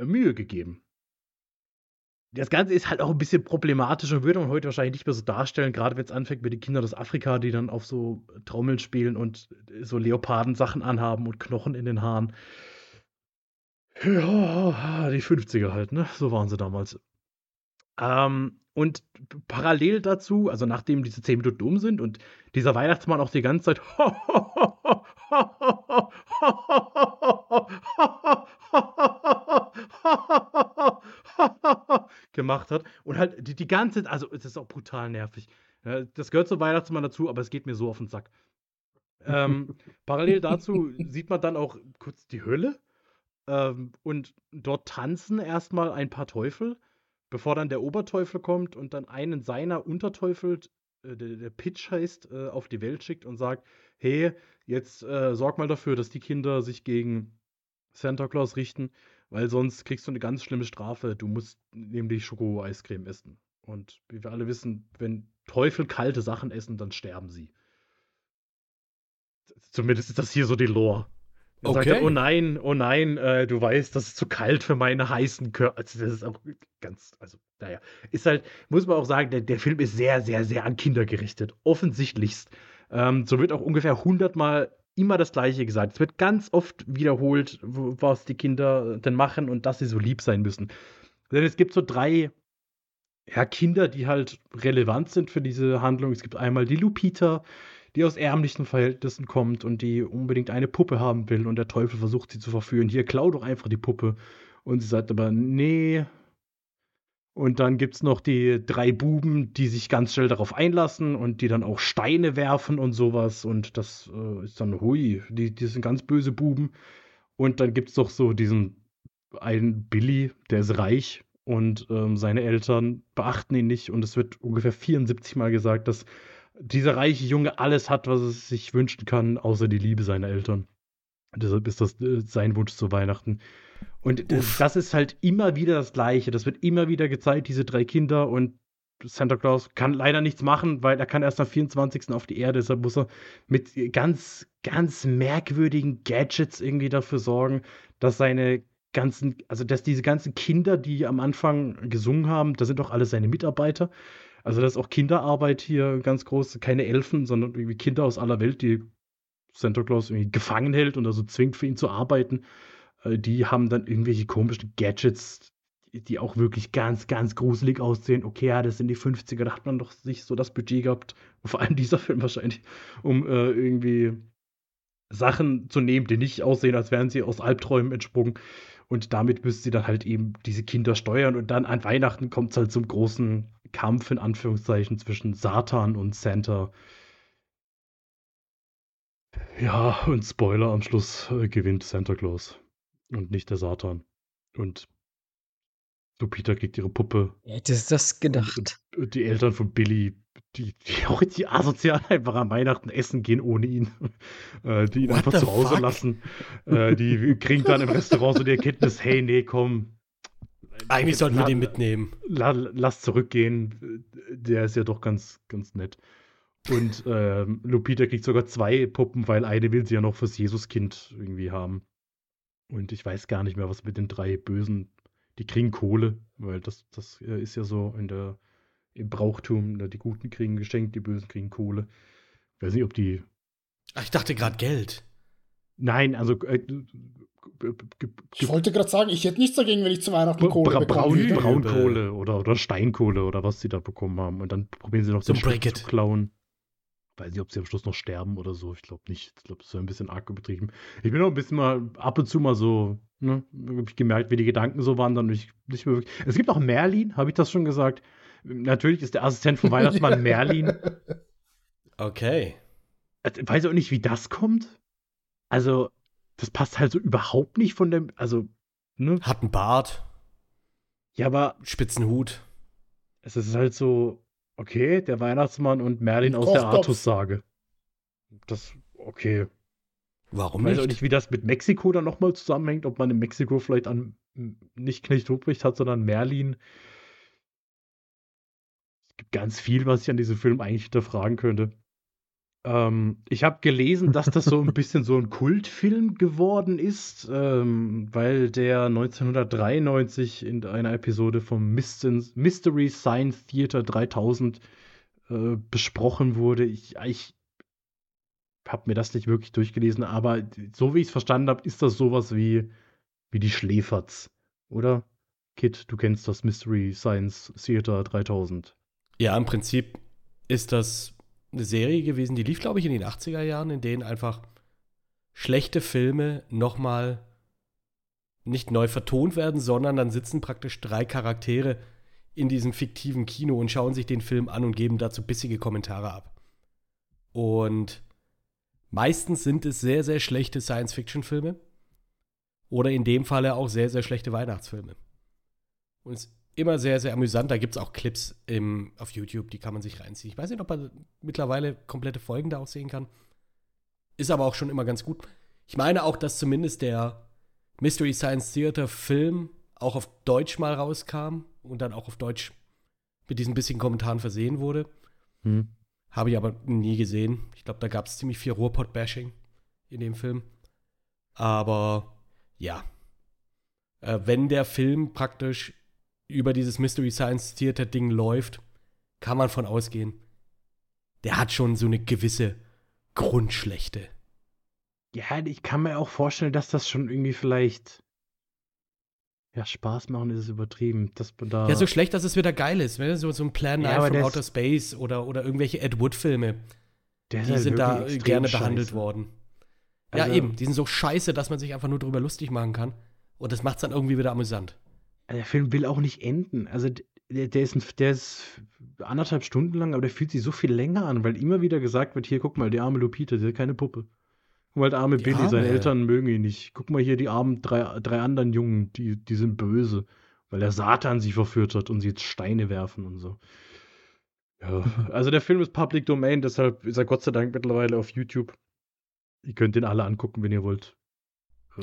Mühe gegeben das Ganze ist halt auch ein bisschen problematisch und würde man heute wahrscheinlich nicht mehr so darstellen, gerade wenn es anfängt mit den Kindern aus Afrika, die dann auf so Trommeln spielen und so Leoparden-Sachen anhaben und Knochen in den Haaren. Ja, die 50er halt, ne? So waren sie damals. Ähm, und parallel dazu, also nachdem diese 10 Minuten um sind und dieser Weihnachtsmann auch die ganze Zeit gemacht hat und halt die, die ganze Zeit, also es ist auch brutal nervig. Das gehört zum Weihnachtsmann dazu, aber es geht mir so auf den Sack. Ähm, parallel dazu sieht man dann auch kurz die Hölle ähm, und dort tanzen erstmal ein paar Teufel, bevor dann der Oberteufel kommt und dann einen seiner Unterteufel, äh, der, der, Pitch heißt, äh, auf die Welt schickt und sagt, hey, jetzt äh, sorg mal dafür, dass die Kinder sich gegen Santa Claus richten weil sonst kriegst du eine ganz schlimme Strafe. Du musst nämlich Schoko-Eiscreme essen. Und wie wir alle wissen, wenn Teufel kalte Sachen essen, dann sterben sie. Zumindest ist das hier so die Lore. Er okay. sagt, oh nein, oh nein, äh, du weißt, das ist zu kalt für meine heißen Körper. Also das ist auch ganz, also, naja. Ist halt, muss man auch sagen, der, der Film ist sehr, sehr, sehr an Kinder gerichtet. Offensichtlichst. Ähm, so wird auch ungefähr hundertmal immer das Gleiche gesagt. Es wird ganz oft wiederholt, was die Kinder denn machen und dass sie so lieb sein müssen. Denn es gibt so drei ja, Kinder, die halt relevant sind für diese Handlung. Es gibt einmal die Lupita, die aus ärmlichen Verhältnissen kommt und die unbedingt eine Puppe haben will und der Teufel versucht sie zu verführen. Hier, klau doch einfach die Puppe. Und sie sagt aber, nee, und dann gibt es noch die drei Buben, die sich ganz schnell darauf einlassen und die dann auch Steine werfen und sowas. Und das äh, ist dann, hui, die, die sind ganz böse Buben. Und dann gibt es doch so diesen einen Billy, der ist reich und ähm, seine Eltern beachten ihn nicht. Und es wird ungefähr 74 Mal gesagt, dass dieser reiche Junge alles hat, was es sich wünschen kann, außer die Liebe seiner Eltern. Deshalb ist das äh, sein Wunsch zu Weihnachten. Und Uff. das ist halt immer wieder das Gleiche. Das wird immer wieder gezeigt, diese drei Kinder und Santa Claus kann leider nichts machen, weil er kann erst am 24. auf die Erde, deshalb muss er mit ganz, ganz merkwürdigen Gadgets irgendwie dafür sorgen, dass seine ganzen, also dass diese ganzen Kinder, die am Anfang gesungen haben, das sind doch alle seine Mitarbeiter. Also das ist auch Kinderarbeit hier ganz groß, keine Elfen, sondern irgendwie Kinder aus aller Welt, die Santa Claus irgendwie gefangen hält und also zwingt für ihn zu arbeiten. Äh, die haben dann irgendwelche komischen Gadgets, die auch wirklich ganz, ganz gruselig aussehen. Okay, ja, das sind die 50er, da hat man doch sich so das Budget gehabt, vor allem dieser Film wahrscheinlich, um äh, irgendwie Sachen zu nehmen, die nicht aussehen, als wären sie aus Albträumen entsprungen. Und damit müssen sie dann halt eben diese Kinder steuern. Und dann an Weihnachten kommt es halt zum großen Kampf, in Anführungszeichen, zwischen Satan und Santa. Ja, und Spoiler, am Schluss äh, gewinnt Santa Claus und nicht der Satan. Und Lupita kriegt ihre Puppe. Wer hätte das gedacht? Und die Eltern von Billy, die, die auch die asozial einfach am Weihnachten essen gehen ohne ihn. Äh, die ihn What einfach zu Hause fuck? lassen. Äh, die kriegen dann im Restaurant so die Erkenntnis, hey, nee, komm. Eigentlich sollten wir den mitnehmen. La, lass zurückgehen. Der ist ja doch ganz, ganz nett. Und äh, Lupita kriegt sogar zwei Puppen, weil eine will sie ja noch fürs Jesuskind irgendwie haben. Und ich weiß gar nicht mehr, was mit den drei Bösen. Die kriegen Kohle, weil das, das äh, ist ja so in der, im Brauchtum. Ne, die Guten kriegen geschenkt, die Bösen kriegen Kohle. Ich weiß nicht, ob die. Ach, ich dachte gerade Geld. Nein, also. Äh, Ich wollte gerade sagen, ich hätte nichts dagegen, wenn ich zu Weihnachten Bra Kohle bekomme. Braun. Braunkohle oder, oder Steinkohle oder was sie da bekommen haben. Und dann probieren sie noch So den Schmuck zu klauen. Weiß nicht, ob sie am Schluss noch sterben oder so. Ich glaube nicht. Ich glaube, das wäre ein bisschen arg übertrieben. Ich bin auch ein bisschen mal ab und zu mal so, ne, hab ich gemerkt, wie die Gedanken so waren, dann nicht, nicht mehr wirklich. Es gibt auch Merlin, habe ich das schon gesagt. Natürlich ist der Assistent von Weihnachtsmann Merlin. Okay. Also, weiß auch nicht, wie das kommt. Also, das passt halt so überhaupt nicht von dem, also, ne? Hat einen Bart, Ja, aber spitzen Hut. es ist halt so, okay, der Weihnachtsmann und Merlin aus der. Artus-Sage. Das, okay. Warum Ich weiß nicht? auch nicht, wie das mit Mexiko dann nochmal zusammenhängt, ob man in Mexiko vielleicht an nicht Knecht Ruprecht hat, sondern Merlin. Es gibt ganz viel, was ich an diesem Film eigentlich hinterfragen könnte. Ähm, ich habe gelesen, dass das so ein bisschen so ein Kultfilm geworden ist, ähm, weil der 1993 in einer Episode vom Mystery Science Theater 3000 äh, besprochen wurde. Ich, ich habe mir das nicht wirklich durchgelesen, aber so wie ich es verstanden habe, ist das sowas wie, wie die Schläferz, oder? Kit, du kennst das Mystery Science Theater 3000. Ja, im Prinzip ist das eine Serie gewesen, die lief, glaube ich, in den 80er Jahren, in denen einfach schlechte Filme nochmal nicht neu vertont werden, sondern dann sitzen praktisch drei Charaktere in diesem fiktiven Kino und schauen sich den Film an und geben dazu bissige Kommentare ab. Und meistens sind es sehr, sehr schlechte Science-Fiction-Filme oder in dem Falle auch sehr, sehr schlechte Weihnachtsfilme. Und es immer sehr, sehr amüsant. Da gibt es auch Clips im, auf YouTube, die kann man sich reinziehen. Ich weiß nicht, ob man mittlerweile komplette Folgen da auch sehen kann. Ist aber auch schon immer ganz gut. Ich meine auch, dass zumindest der Mystery Science Theater Film auch auf Deutsch mal rauskam und dann auch auf Deutsch mit diesen bisschen Kommentaren versehen wurde. Hm. Habe ich aber nie gesehen. Ich glaube, da gab es ziemlich viel Ruhrpott-Bashing in dem Film. Aber ja. Äh, wenn der Film praktisch über dieses Mystery Science Theater Ding läuft, kann man von ausgehen, der hat schon so eine gewisse Grundschlechte. Ja, ich kann mir auch vorstellen, dass das schon irgendwie vielleicht. Ja, Spaß machen ist es übertrieben. Dass man da. Ja, so schlecht, dass es wieder geil ist. Ne? So, so ein Plan Ja, 9 aber from Outer Space oder, oder irgendwelche Ed Wood-Filme. Die halt sind da extrem gerne behandelt scheiße. worden. Ja, Also- eben. Die sind so scheiße, dass man sich einfach nur drüber lustig machen kann. Und das macht es dann irgendwie wieder amüsant. Der Film will auch nicht enden. Also der, der, ist ein, der ist anderthalb Stunden lang, aber der fühlt sich so viel länger an, weil immer wieder gesagt wird, hier, guck mal, die arme Lupita, die hat keine Puppe. Guck mal, der arme Die Billy, seine Arme. Eltern mögen ihn nicht. Guck mal hier, die armen drei, drei anderen Jungen, die, die sind böse, weil der Satan sie verführt hat und sie jetzt Steine werfen und so. Ja, also der Film ist Public Domain, deshalb ist er Gott sei Dank mittlerweile auf YouTube. Ihr könnt den alle angucken, wenn ihr wollt.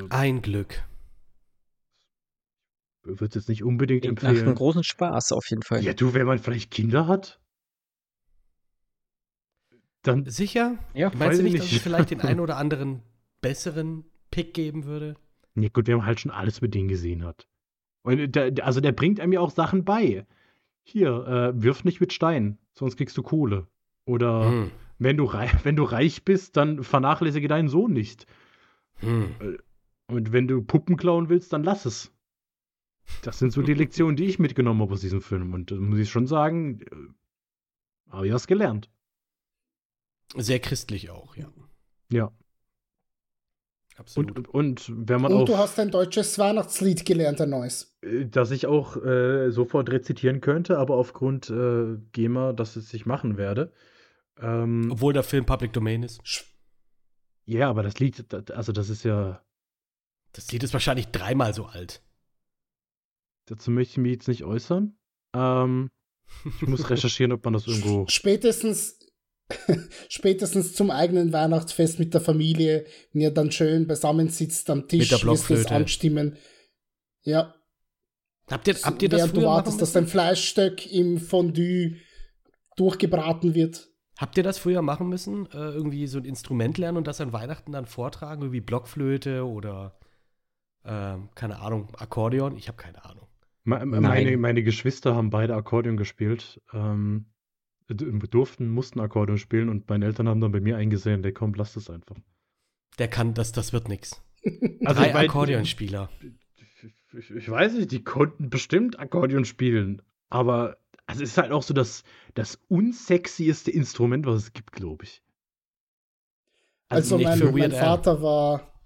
Ein Glück. Würde es jetzt nicht unbedingt Klingt nach einem empfehlen. großen Spaß auf jeden Fall. Ja, du, wenn man vielleicht Kinder hat, dann Sicher? Ja, Meinst weiß du ich nicht, dass es vielleicht den einen oder anderen besseren Pick geben würde? Nee, gut, wenn man halt schon alles mit denen gesehen hat. Und der, der- also der bringt einem ja auch Sachen bei. Hier, äh, wirf nicht mit Steinen, sonst kriegst du Kohle. Oder Hm. wenn, du wenn du reich bist, dann vernachlässige deinen Sohn nicht. Hm. Und wenn du Puppen klauen willst, dann lass es. Das sind so die Lektionen, die ich mitgenommen habe aus diesem Film. Und da muss ich schon sagen, äh, habe ich was gelernt. Sehr christlich auch, ja. Ja. Absolut. Und, und wenn man Und auch. du hast ein deutsches Weihnachtslied gelernt, ein neues. äh, das ich auch äh, sofort rezitieren könnte, aber aufgrund äh, GEMA, dass es ich machen werde. Ähm, Obwohl der Film Public Domain ist. ja, aber das Lied, also das ist ja, Das Lied ist wahrscheinlich dreimal so alt. Dazu möchte ich mich jetzt nicht äußern. Ähm, ich muss recherchieren, ob man das irgendwo. Spätestens, spätestens zum eigenen Weihnachtsfest mit der Familie, wenn ihr dann schön beisammen sitzt am Tisch, wirst du es anstimmen. Ja, Habt ihr, habt ihr das während du früher machen wartest, dass dein müssen? Fleischstück im Fondue durchgebraten wird. Habt ihr das früher machen müssen? Äh, irgendwie so ein Instrument lernen und das an Weihnachten dann vortragen? Irgendwie Blockflöte oder ähm, keine Ahnung, Akkordeon? Ich habe keine Ahnung. Me- Meine, meine Geschwister haben beide Akkordeon gespielt. Ähm, durften, mussten Akkordeon spielen und meine Eltern haben dann bei mir eingesehen, der komm, lass das einfach. Der kann das, das wird nix. Also Drei Akkordeonspieler. Ich, ich weiß nicht, die konnten bestimmt Akkordeon spielen, aber also es ist halt auch so das, das unsexieste Instrument, was es gibt, glaube ich. Also, nicht mein, mein. Vater war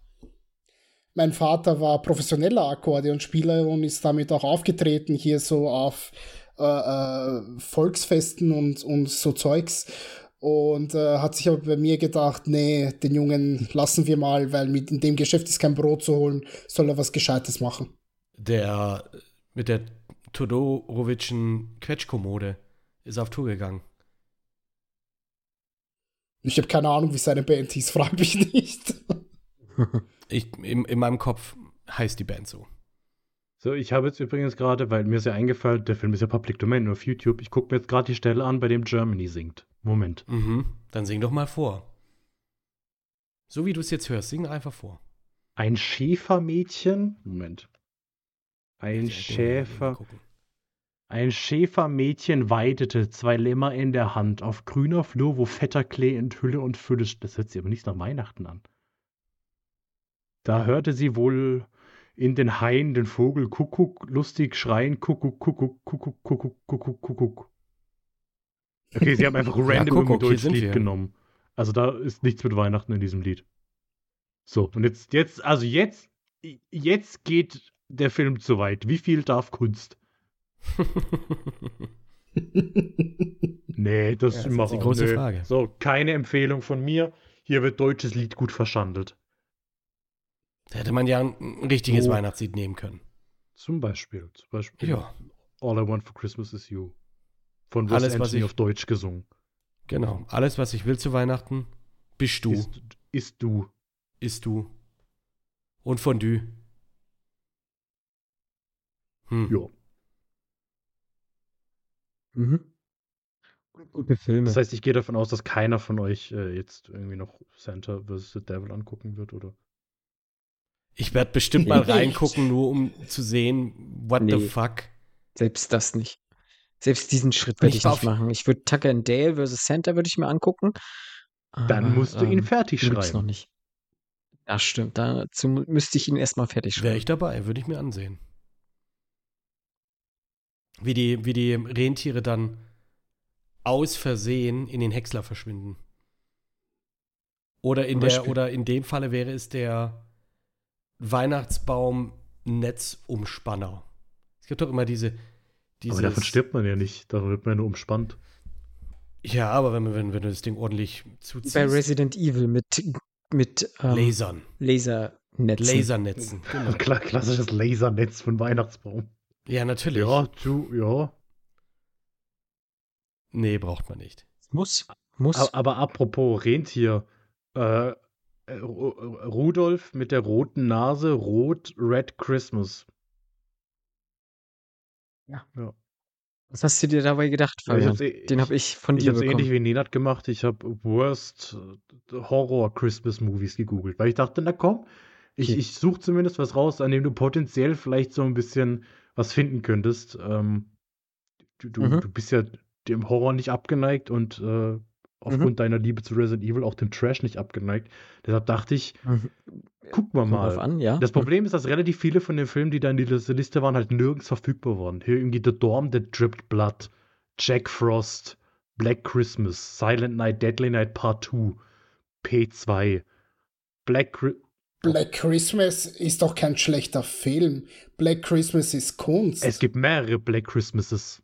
mein Vater war professioneller Akkordeonspieler und ist damit auch aufgetreten hier so auf äh, äh, Volksfesten und, und so Zeugs. Und äh, hat sich aber bei mir gedacht, nee, den Jungen lassen wir mal, weil mit in dem Geschäft ist kein Brot zu holen, soll er was Gescheites machen. Der mit der Todorowitschen Quetschkommode ist auf Tour gegangen. Ich habe keine Ahnung, wie seine Band hieß, frag mich nicht. Ich, in, in meinem Kopf heißt die Band so. So, ich habe jetzt übrigens gerade, weil mir ist ja eingefallen, der Film ist ja Public Domain nur auf YouTube, ich gucke mir jetzt gerade die Stelle an, bei dem Germany singt. Moment. Mhm. Dann sing doch mal vor. So wie du es jetzt hörst, sing einfach vor. Ein Schäfermädchen. Moment. Ein Ja, Schäfer. Ein Schäfermädchen weidete zwei Lämmer in der Hand auf grüner Flur, wo fetter Klee in Hülle und Fülle. Das hört sich aber nicht nach Weihnachten an. Da hörte sie wohl in den Hain den Vogel Kuckuck lustig schreien, Kuckuck, Kuckuck, Kuckuck, Kuckuck, Kuckuck, Kuckuck. Okay, sie haben einfach random Kuckuck, irgendein hier deutsches Lied genommen. Also da ist nichts mit Weihnachten in diesem Lied. So, und jetzt, jetzt, also jetzt, jetzt geht der Film zu weit. Wie viel darf Kunst? Nee, das Ja, das ist die große nö. Frage. So, keine Empfehlung von mir. Hier wird deutsches Lied gut verschandelt. Da hätte man ja ein, richtiges Oh. Weihnachtslied nehmen können. Zum Beispiel. Zum Beispiel Ja, All I Want for Christmas is You. Von Wes Alles, was Anthony ich- auf Deutsch gesungen. genau. Alles, was ich will zu Weihnachten, bist du, Ist, ist du. isst du. Und Fondue. Hm. Ja. Mhm. Gute Filme. Das heißt, ich gehe davon aus, dass keiner von euch äh, jetzt irgendwie noch Santa vs. the Devil angucken wird, oder? Ich werde bestimmt mal reingucken, nur um zu sehen, what the Nee. fuck. Selbst das nicht. Selbst diesen Schritt würde Ich nicht machen. Ich würde Tucker and Dale vs. Santa würde ich mir angucken. Dann aber, musst du ihn ähm, fertig gibt's noch schreiben. nicht. Das stimmt. Dazu müsste ich ihn erstmal fertig Wäre schreiben. ich dabei, würde ich mir ansehen. Wie die, wie die Rentiere dann aus Versehen in den Häcksler verschwinden. Oder in, der, oder in dem Falle wäre es der Weihnachtsbaum-Netzumspanner. Es gibt doch immer diese. Aber davon dieses- stirbt man ja nicht. Davon wird man ja nur umspannt. Ja, aber wenn, wenn, wenn du das Ding ordentlich zuziehst. Bei Resident Evil mit, mit ähm, Lasern. Lasernetzen. Lasernetzen. Genau. Kla klassisches Lasernetz von Weihnachtsbaum. Ja, natürlich. Ja, du, ja. Nee, braucht man nicht. Muss. Muss. Aber, aber apropos Rentier, äh, äh, Ru- Rudolf mit der roten Nase, Rot, Red Christmas. Was hast du dir dabei gedacht, Ja, ich Fabian? hab's eh- Den habe ich von Ich dir habe es ähnlich bekommen. wie Nenad gemacht. Ich habe Worst äh, Horror Christmas Movies gegoogelt, weil ich dachte, na komm, ich, Okay. ich suche zumindest was raus, an dem du potenziell vielleicht so ein bisschen was finden könntest. Ähm, du, du, Mhm. du bist ja dem Horror nicht abgeneigt und äh, aufgrund Mhm. deiner Liebe zu Resident Evil auch dem Trash nicht abgeneigt. Deshalb dachte ich, Mhm. guck mal mal. an, ja. Das Problem ist, dass relativ viele von den Filmen, die da in dieser Liste waren, halt nirgends verfügbar waren. Hier irgendwie The Dorm That Dripped Blood, Jack Frost, Black Christmas, Silent Night, Deadly Night Part 2, P2, Black Chri Black Christmas ist doch kein schlechter Film. Black Christmas ist Kunst. Es gibt mehrere Black Christmases.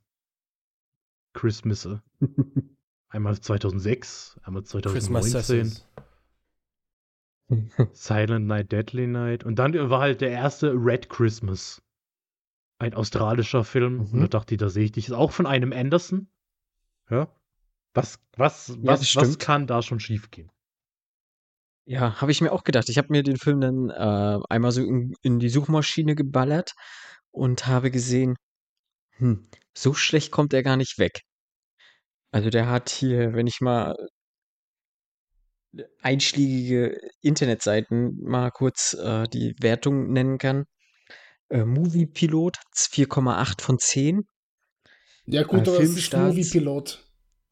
Christmasse. Einmal 2006, einmal Christmas 2019, Sessions. Silent Night, Deadly Night. Und dann war halt der erste Red Christmas. Ein australischer Film. Und Mhm. da dachte ich, da sehe ich dich. Ist auch von einem Anderson. Ja. Was, was, Ja, was, kann da schon schiefgehen? Ja, habe ich mir auch gedacht. Ich habe mir den Film dann äh, einmal so in, in die Suchmaschine geballert und habe gesehen, hm, so schlecht kommt er gar nicht weg. Also der hat hier, wenn ich mal einschlägige Internetseiten mal kurz äh, die Wertung nennen kann. Äh, Movie Pilot 4,8 von 10. ja gut, äh, aber es ist Filmstarts. Movie-Pilot.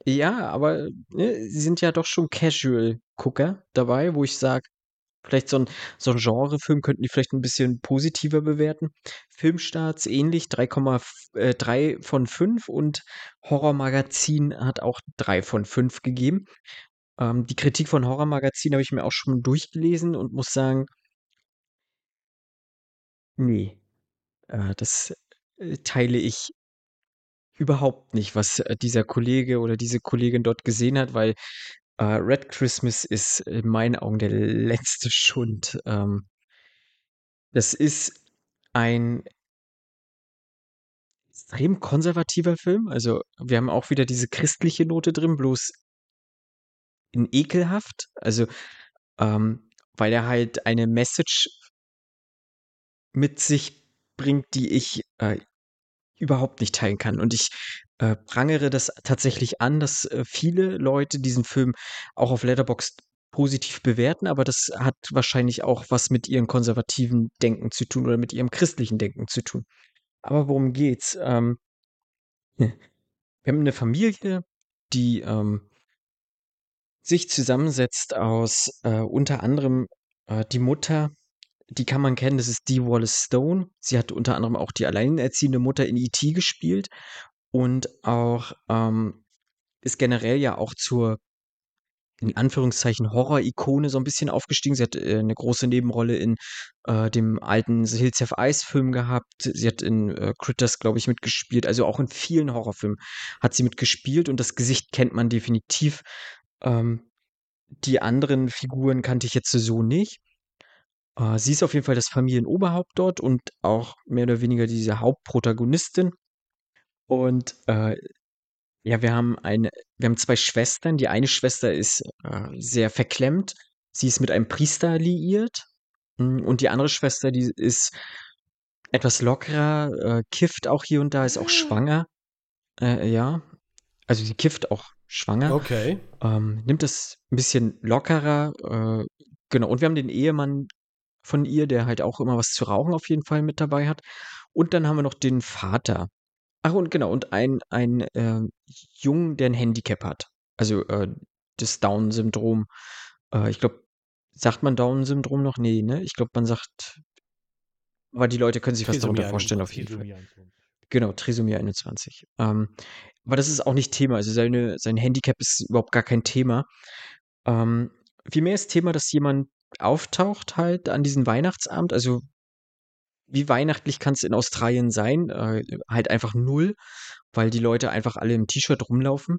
Ja, aber ne, sie sind ja doch schon Casual-Gucker dabei, wo ich sage, vielleicht so ein, so ein Genrefilm könnten die vielleicht ein bisschen positiver bewerten. Filmstarts ähnlich, 3,3 von 5 und Horrormagazin hat auch 3 von 5 gegeben. Ähm, die Kritik von Horrormagazin habe ich mir auch schon durchgelesen und muss sagen, nee, äh, das äh, teile ich überhaupt nicht, was äh, dieser Kollege oder diese Kollegin dort gesehen hat, weil äh, Red Christmas ist in meinen Augen der letzte Schund. Ähm, das ist ein extrem konservativer Film. Also wir haben auch wieder diese christliche Note drin, bloß in ekelhaft. Also ähm, weil er halt eine Message mit sich bringt, die ich äh, überhaupt nicht teilen kann. Und ich äh, prangere das tatsächlich an, dass äh, viele Leute diesen Film auch auf Letterboxd positiv bewerten, aber das hat wahrscheinlich auch was mit ihrem konservativen Denken zu tun oder mit ihrem christlichen Denken zu tun. Aber worum geht's? Ähm, wir haben eine Familie, die ähm, sich zusammensetzt aus äh, unter anderem äh, die Mutter, die kann man kennen, das ist Dee Wallace Stone. Sie hat unter anderem auch die alleinerziehende Mutter in E.T. gespielt und auch ähm, ist generell ja auch zur in Anführungszeichen Horror-Ikone so ein bisschen aufgestiegen. Sie hat äh, eine große Nebenrolle in äh, dem alten Hills Have Ice Film gehabt. Sie hat in äh, Critters, glaube ich, mitgespielt. Also auch in vielen Horrorfilmen hat sie mitgespielt und das Gesicht kennt man definitiv. Ähm, die anderen Figuren kannte ich jetzt so nicht. Äh, sie ist auf jeden Fall das Familienoberhaupt dort und auch mehr oder weniger diese Hauptprotagonistin. Und äh, ja, wir haben eine, wir haben zwei Schwestern. Die eine Schwester ist äh, sehr verklemmt. Sie ist mit einem Priester liiert. Mm, und die andere Schwester, die ist etwas lockerer, äh, kifft auch hier und da, ist auch schwanger. Äh, ja. Also sie kifft auch schwanger. Okay. Ähm, nimmt es ein bisschen lockerer. Äh, genau. Und wir haben den Ehemann von ihr, der halt auch immer was zu rauchen auf jeden Fall mit dabei hat. Und dann haben wir noch den Vater. Ach, und genau, und ein, ein äh, Jungen, der ein Handicap hat. Also äh, das Down-Syndrom. Äh, ich glaube, sagt man Down-Syndrom noch? Nee, ne? Ich glaube, man sagt. Aber die Leute können sich was darunter vorstellen, auf jeden Fall. Genau, Trisomie 21. Ähm, aber das ist auch nicht Thema. Also seine, sein Handicap ist überhaupt gar kein Thema. Ähm, vielmehr ist Thema, dass jemand auftaucht halt an diesem Weihnachtsabend. Also wie weihnachtlich kann es in Australien sein? Äh, halt einfach null, weil die Leute einfach alle im T-Shirt rumlaufen.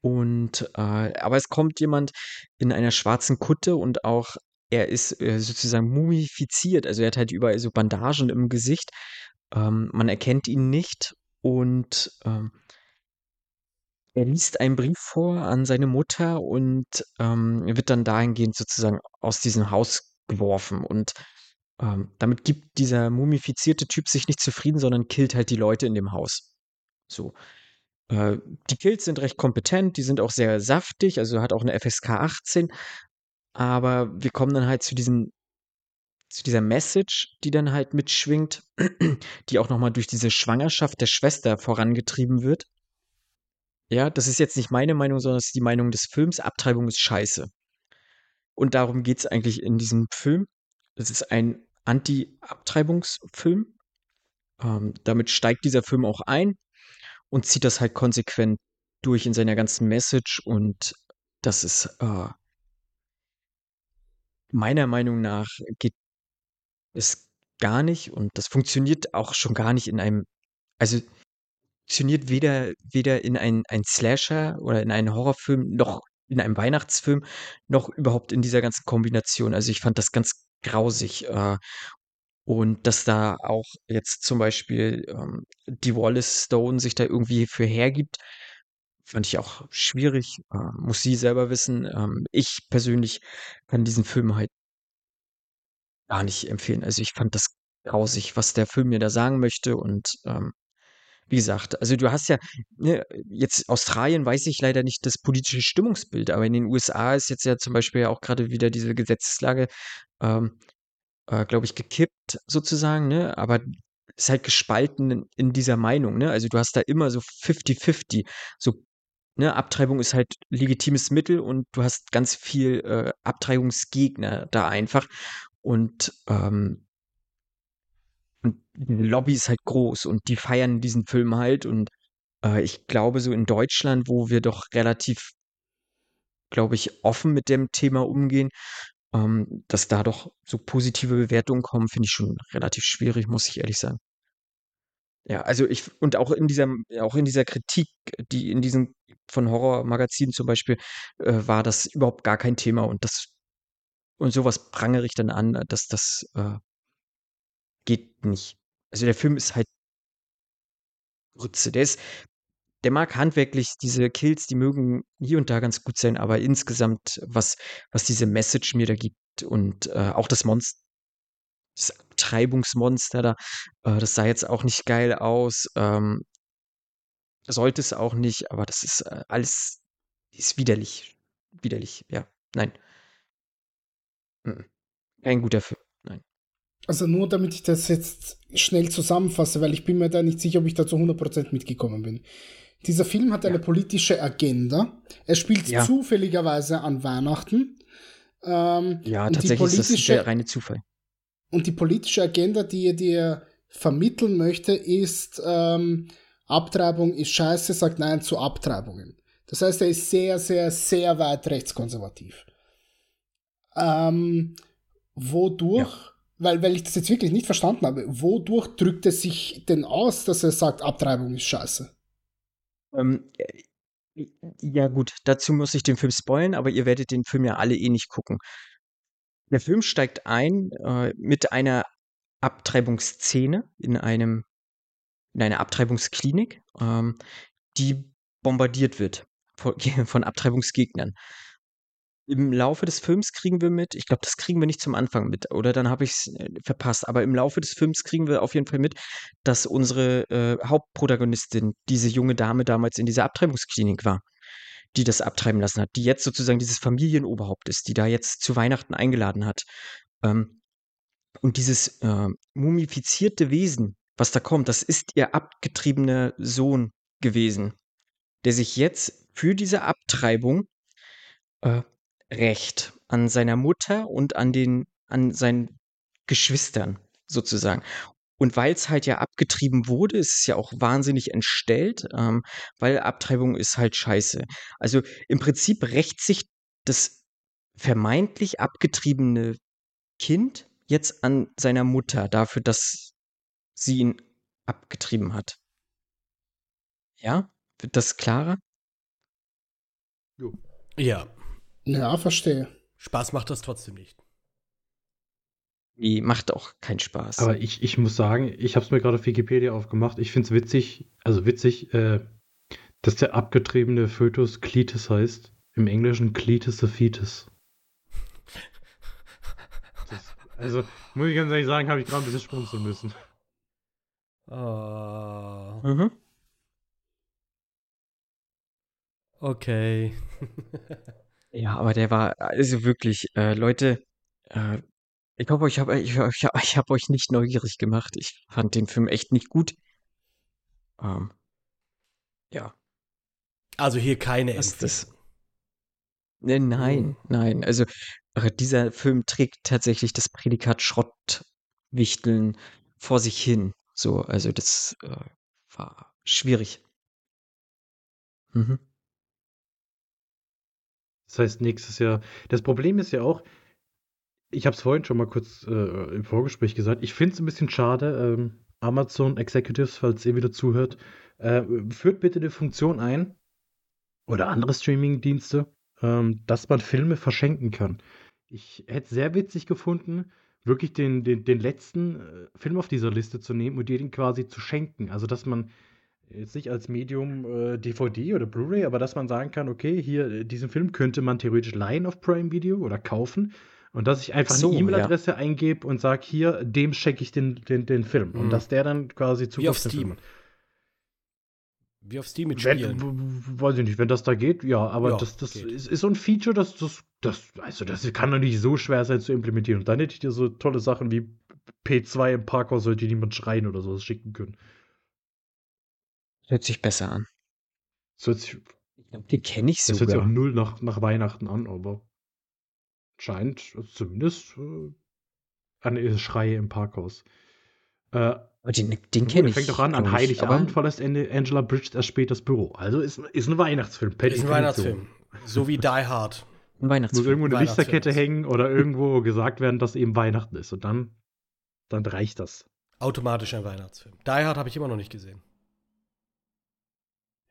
Und äh, aber es kommt jemand in einer schwarzen Kutte und auch er ist äh, sozusagen mumifiziert. Also er hat halt überall so Bandagen im Gesicht. Ähm, man erkennt ihn nicht und ähm, er liest einen Brief vor an seine Mutter und ähm, wird dann dahingehend sozusagen aus diesem Haus geworfen. Und ähm, damit gibt dieser mumifizierte Typ sich nicht zufrieden, sondern killt halt die Leute in dem Haus. So. Äh, die Kills sind recht kompetent, die sind auch sehr saftig, also hat auch eine FSK 18. Aber wir kommen dann halt zu diesem zu dieser Message, die dann halt mitschwingt, die auch nochmal durch diese Schwangerschaft der Schwester vorangetrieben wird. Ja, das ist jetzt nicht meine Meinung, sondern das ist die Meinung des Films. Abtreibung ist scheiße. Und darum geht es eigentlich in diesem Film. Es ist ein Anti-Abtreibungsfilm. Ähm, damit steigt dieser Film auch ein und zieht das halt konsequent durch in seiner ganzen Message. Und das ist äh, meiner Meinung nach geht es gar nicht und das funktioniert auch schon gar nicht in einem, also funktioniert weder, weder in ein, ein Slasher oder in einen Horrorfilm noch in einem Weihnachtsfilm noch überhaupt in dieser ganzen Kombination. Also ich fand das ganz grausig. Äh, und dass da auch jetzt zum Beispiel ähm, die Wallace Stone sich da irgendwie für hergibt, fand ich auch schwierig. Äh, muss sie selber wissen. Ähm, ich persönlich kann diesen Film halt gar nicht empfehlen. Also ich fand das grausig, was der Film mir da sagen möchte. Und ähm, wie gesagt, also du hast ja, ne, jetzt Australien weiß ich leider nicht das politische Stimmungsbild, aber in den USA ist jetzt ja zum Beispiel auch gerade wieder diese Gesetzeslage, ähm, äh, glaube ich, gekippt sozusagen, ne? Aber ist halt gespalten in, in dieser Meinung, ne? Also du hast da immer so 50-50, so ne, Abtreibung ist halt legitimes Mittel und du hast ganz viel äh, Abtreibungsgegner da einfach. Und, ähm, und die Lobby ist halt groß und die feiern diesen Film halt. Und äh, ich glaube, so in Deutschland, wo wir doch relativ, glaube ich, offen mit dem Thema umgehen, ähm, dass da doch so positive Bewertungen kommen, finde ich schon relativ schwierig, muss ich ehrlich sagen. Ja, also ich, und auch in dieser, auch in dieser Kritik, die in diesen von Horrormagazinen zum Beispiel, äh, war das überhaupt gar kein Thema und das, und sowas prangere ich dann an, dass das äh, geht nicht. Also der Film ist halt Grütze. Der ist, der mag handwerklich diese Kills, die mögen hier und da ganz gut sein, aber insgesamt, was, was diese Message mir da gibt und äh, auch das Monster, das Abtreibungsmonster da, äh, das sah jetzt auch nicht geil aus. Ähm, sollte es auch nicht, aber das ist äh, alles ist widerlich. Widerlich, ja. Nein. Kein guter Film. Nein. Also nur damit ich das jetzt schnell zusammenfasse, weil ich bin mir da nicht sicher, ob ich da zu 100% mitgekommen bin. Dieser Film hat eine politische Agenda. Er spielt Ja. zufälligerweise an Weihnachten. Ähm, Ja, tatsächlich ist das der reine Zufall. Und die politische Agenda, die er dir vermitteln möchte, ist, ähm, Abtreibung ist scheiße, sagt Nein zu Abtreibungen. Das heißt, er ist sehr, sehr, sehr weit rechtskonservativ. Ähm, wodurch, weil, weil ich das jetzt wirklich nicht verstanden habe, wodurch drückt es sich denn aus, dass er sagt, Abtreibung ist scheiße? Ähm, äh, ja, gut, dazu muss ich den Film spoilen, aber ihr werdet den Film ja alle eh nicht gucken. Der Film steigt ein äh, mit einer Abtreibungsszene in einem in einer Abtreibungsklinik, ähm, die bombardiert wird von, von Abtreibungsgegnern. Im Laufe des Films kriegen wir mit, ich glaube, das kriegen wir nicht zum Anfang mit, oder dann habe ich es verpasst, aber im Laufe des Films kriegen wir auf jeden Fall mit, dass unsere äh, Hauptprotagonistin, diese junge Dame damals in dieser Abtreibungsklinik war, die das abtreiben lassen hat, die jetzt sozusagen dieses Familienoberhaupt ist, die da jetzt zu Weihnachten eingeladen hat. Ähm, und dieses äh, mumifizierte Wesen, was da kommt, das ist ihr abgetriebener Sohn gewesen, der sich jetzt für diese Abtreibung äh, rächt an seiner Mutter und an den an seinen Geschwistern sozusagen. Und weil es halt ja abgetrieben wurde, ist es ja auch wahnsinnig entstellt, ähm, weil Abtreibung ist halt scheiße. Also im Prinzip rächt sich das vermeintlich abgetriebene Kind jetzt an seiner Mutter dafür, dass sie ihn abgetrieben hat. Ja? Wird das klarer? Ja, Ja, verstehe. Spaß macht das trotzdem nicht. Die macht auch keinen Spaß. Aber ich, ich muss sagen, ich habe es mir gerade auf Wikipedia aufgemacht. Ich finde es witzig, also witzig, äh, dass der abgetriebene Fötus Cletus heißt. Im Englischen Cletus the Fetus. Das, also, muss ich ganz ehrlich sagen, habe ich gerade ein bisschen schmunzeln müssen. Oh, mhm. okay. Ja, aber der war, also wirklich, äh, Leute, äh, ich hoffe, ich habe ich, ich, ich hab euch nicht neugierig gemacht. Ich fand den Film echt nicht gut. Ähm, ja, Also hier keine Empfehlung. das- ne, nein, nein. Also äh, dieser Film trägt tatsächlich das Prädikat Schrottwichteln vor sich hin. So, also das äh, war schwierig. Mhm. Das heißt, nächstes Jahr. Das Problem ist ja auch, ich habe es vorhin schon mal kurz äh, im Vorgespräch gesagt, ich finde es ein bisschen schade, ähm, Amazon Executives, falls ihr wieder zuhört, äh, führt bitte die Funktion ein oder andere Streaming-Dienste, ähm, dass man Filme verschenken kann. Ich hätte es sehr witzig gefunden, wirklich den, den, den letzten äh, Film auf dieser Liste zu nehmen und dir den quasi zu schenken. Also, dass man jetzt nicht als Medium äh, DVD oder Blu-ray, aber dass man sagen kann, okay, hier, äh, diesen Film könnte man theoretisch leihen auf Prime Video oder kaufen und dass ich einfach So, eine ja. E-Mail-Adresse eingebe und sage, hier, dem schenke ich den, den, den Film und Mhm. dass der dann quasi Zugriff Wie auf Film Steam. hat. Wie auf Steam mit Spielen. weiß ich nicht, wenn das da geht, ja, aber Ja, das, das geht. ist, ist so ein Feature, das, das, das, also das kann doch nicht so schwer sein zu implementieren. Und dann hätte ich dir so tolle Sachen wie P2 im Parkhaus sollte niemand schreien oder sowas schicken können. Hört sich besser an. So hört sich- Den kenne ich Das hört sich auch sogar. null nach, nach Weihnachten an, aber scheint also zumindest äh, an Schreie im Parkhaus. Äh, Aber den, den Gut, kenne ich. fängt doch an, an ich. Heiligabend verlässt Angela Bridges erst spät das Büro. Also ist, ist ein Weihnachtsfilm. per Ist ein. Weihnachtsfilm. So wie Die Hard. ein Muss Weihnachtsfilm. irgendwo eine Lichterkette hängen oder irgendwo gesagt werden, dass eben Weihnachten ist. Und dann, dann reicht das. Automatisch ein Weihnachtsfilm. Die Hard habe ich immer noch nicht gesehen.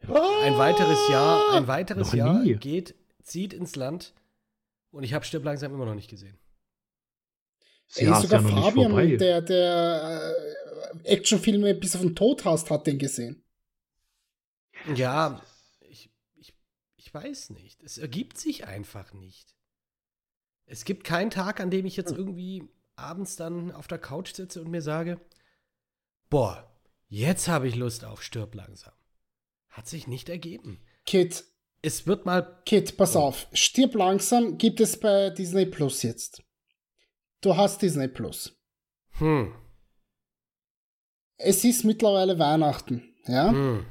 Ein weiteres Jahr, ein weiteres Noch Jahr nie. geht, zieht ins Land und ich habe Stirb langsam immer noch nicht gesehen. Das Ey, Jahr ist sogar ja noch nicht Fabian, vorbei. der, der äh, Actionfilme bis auf den Tod hasst, hat den gesehen. Ja, ich, ich, ich weiß nicht. Es ergibt sich einfach nicht. Es gibt keinen Tag, an dem ich jetzt irgendwie abends dann auf der Couch sitze und mir sage, boah, jetzt habe ich Lust auf Stirb langsam. Hat sich nicht ergeben. Kid, Es wird mal Kid, pass auf. Stirb langsam gibt es bei Disney Plus jetzt. Du hast Disney Plus. hm, Es ist mittlerweile Weihnachten, ja? hm.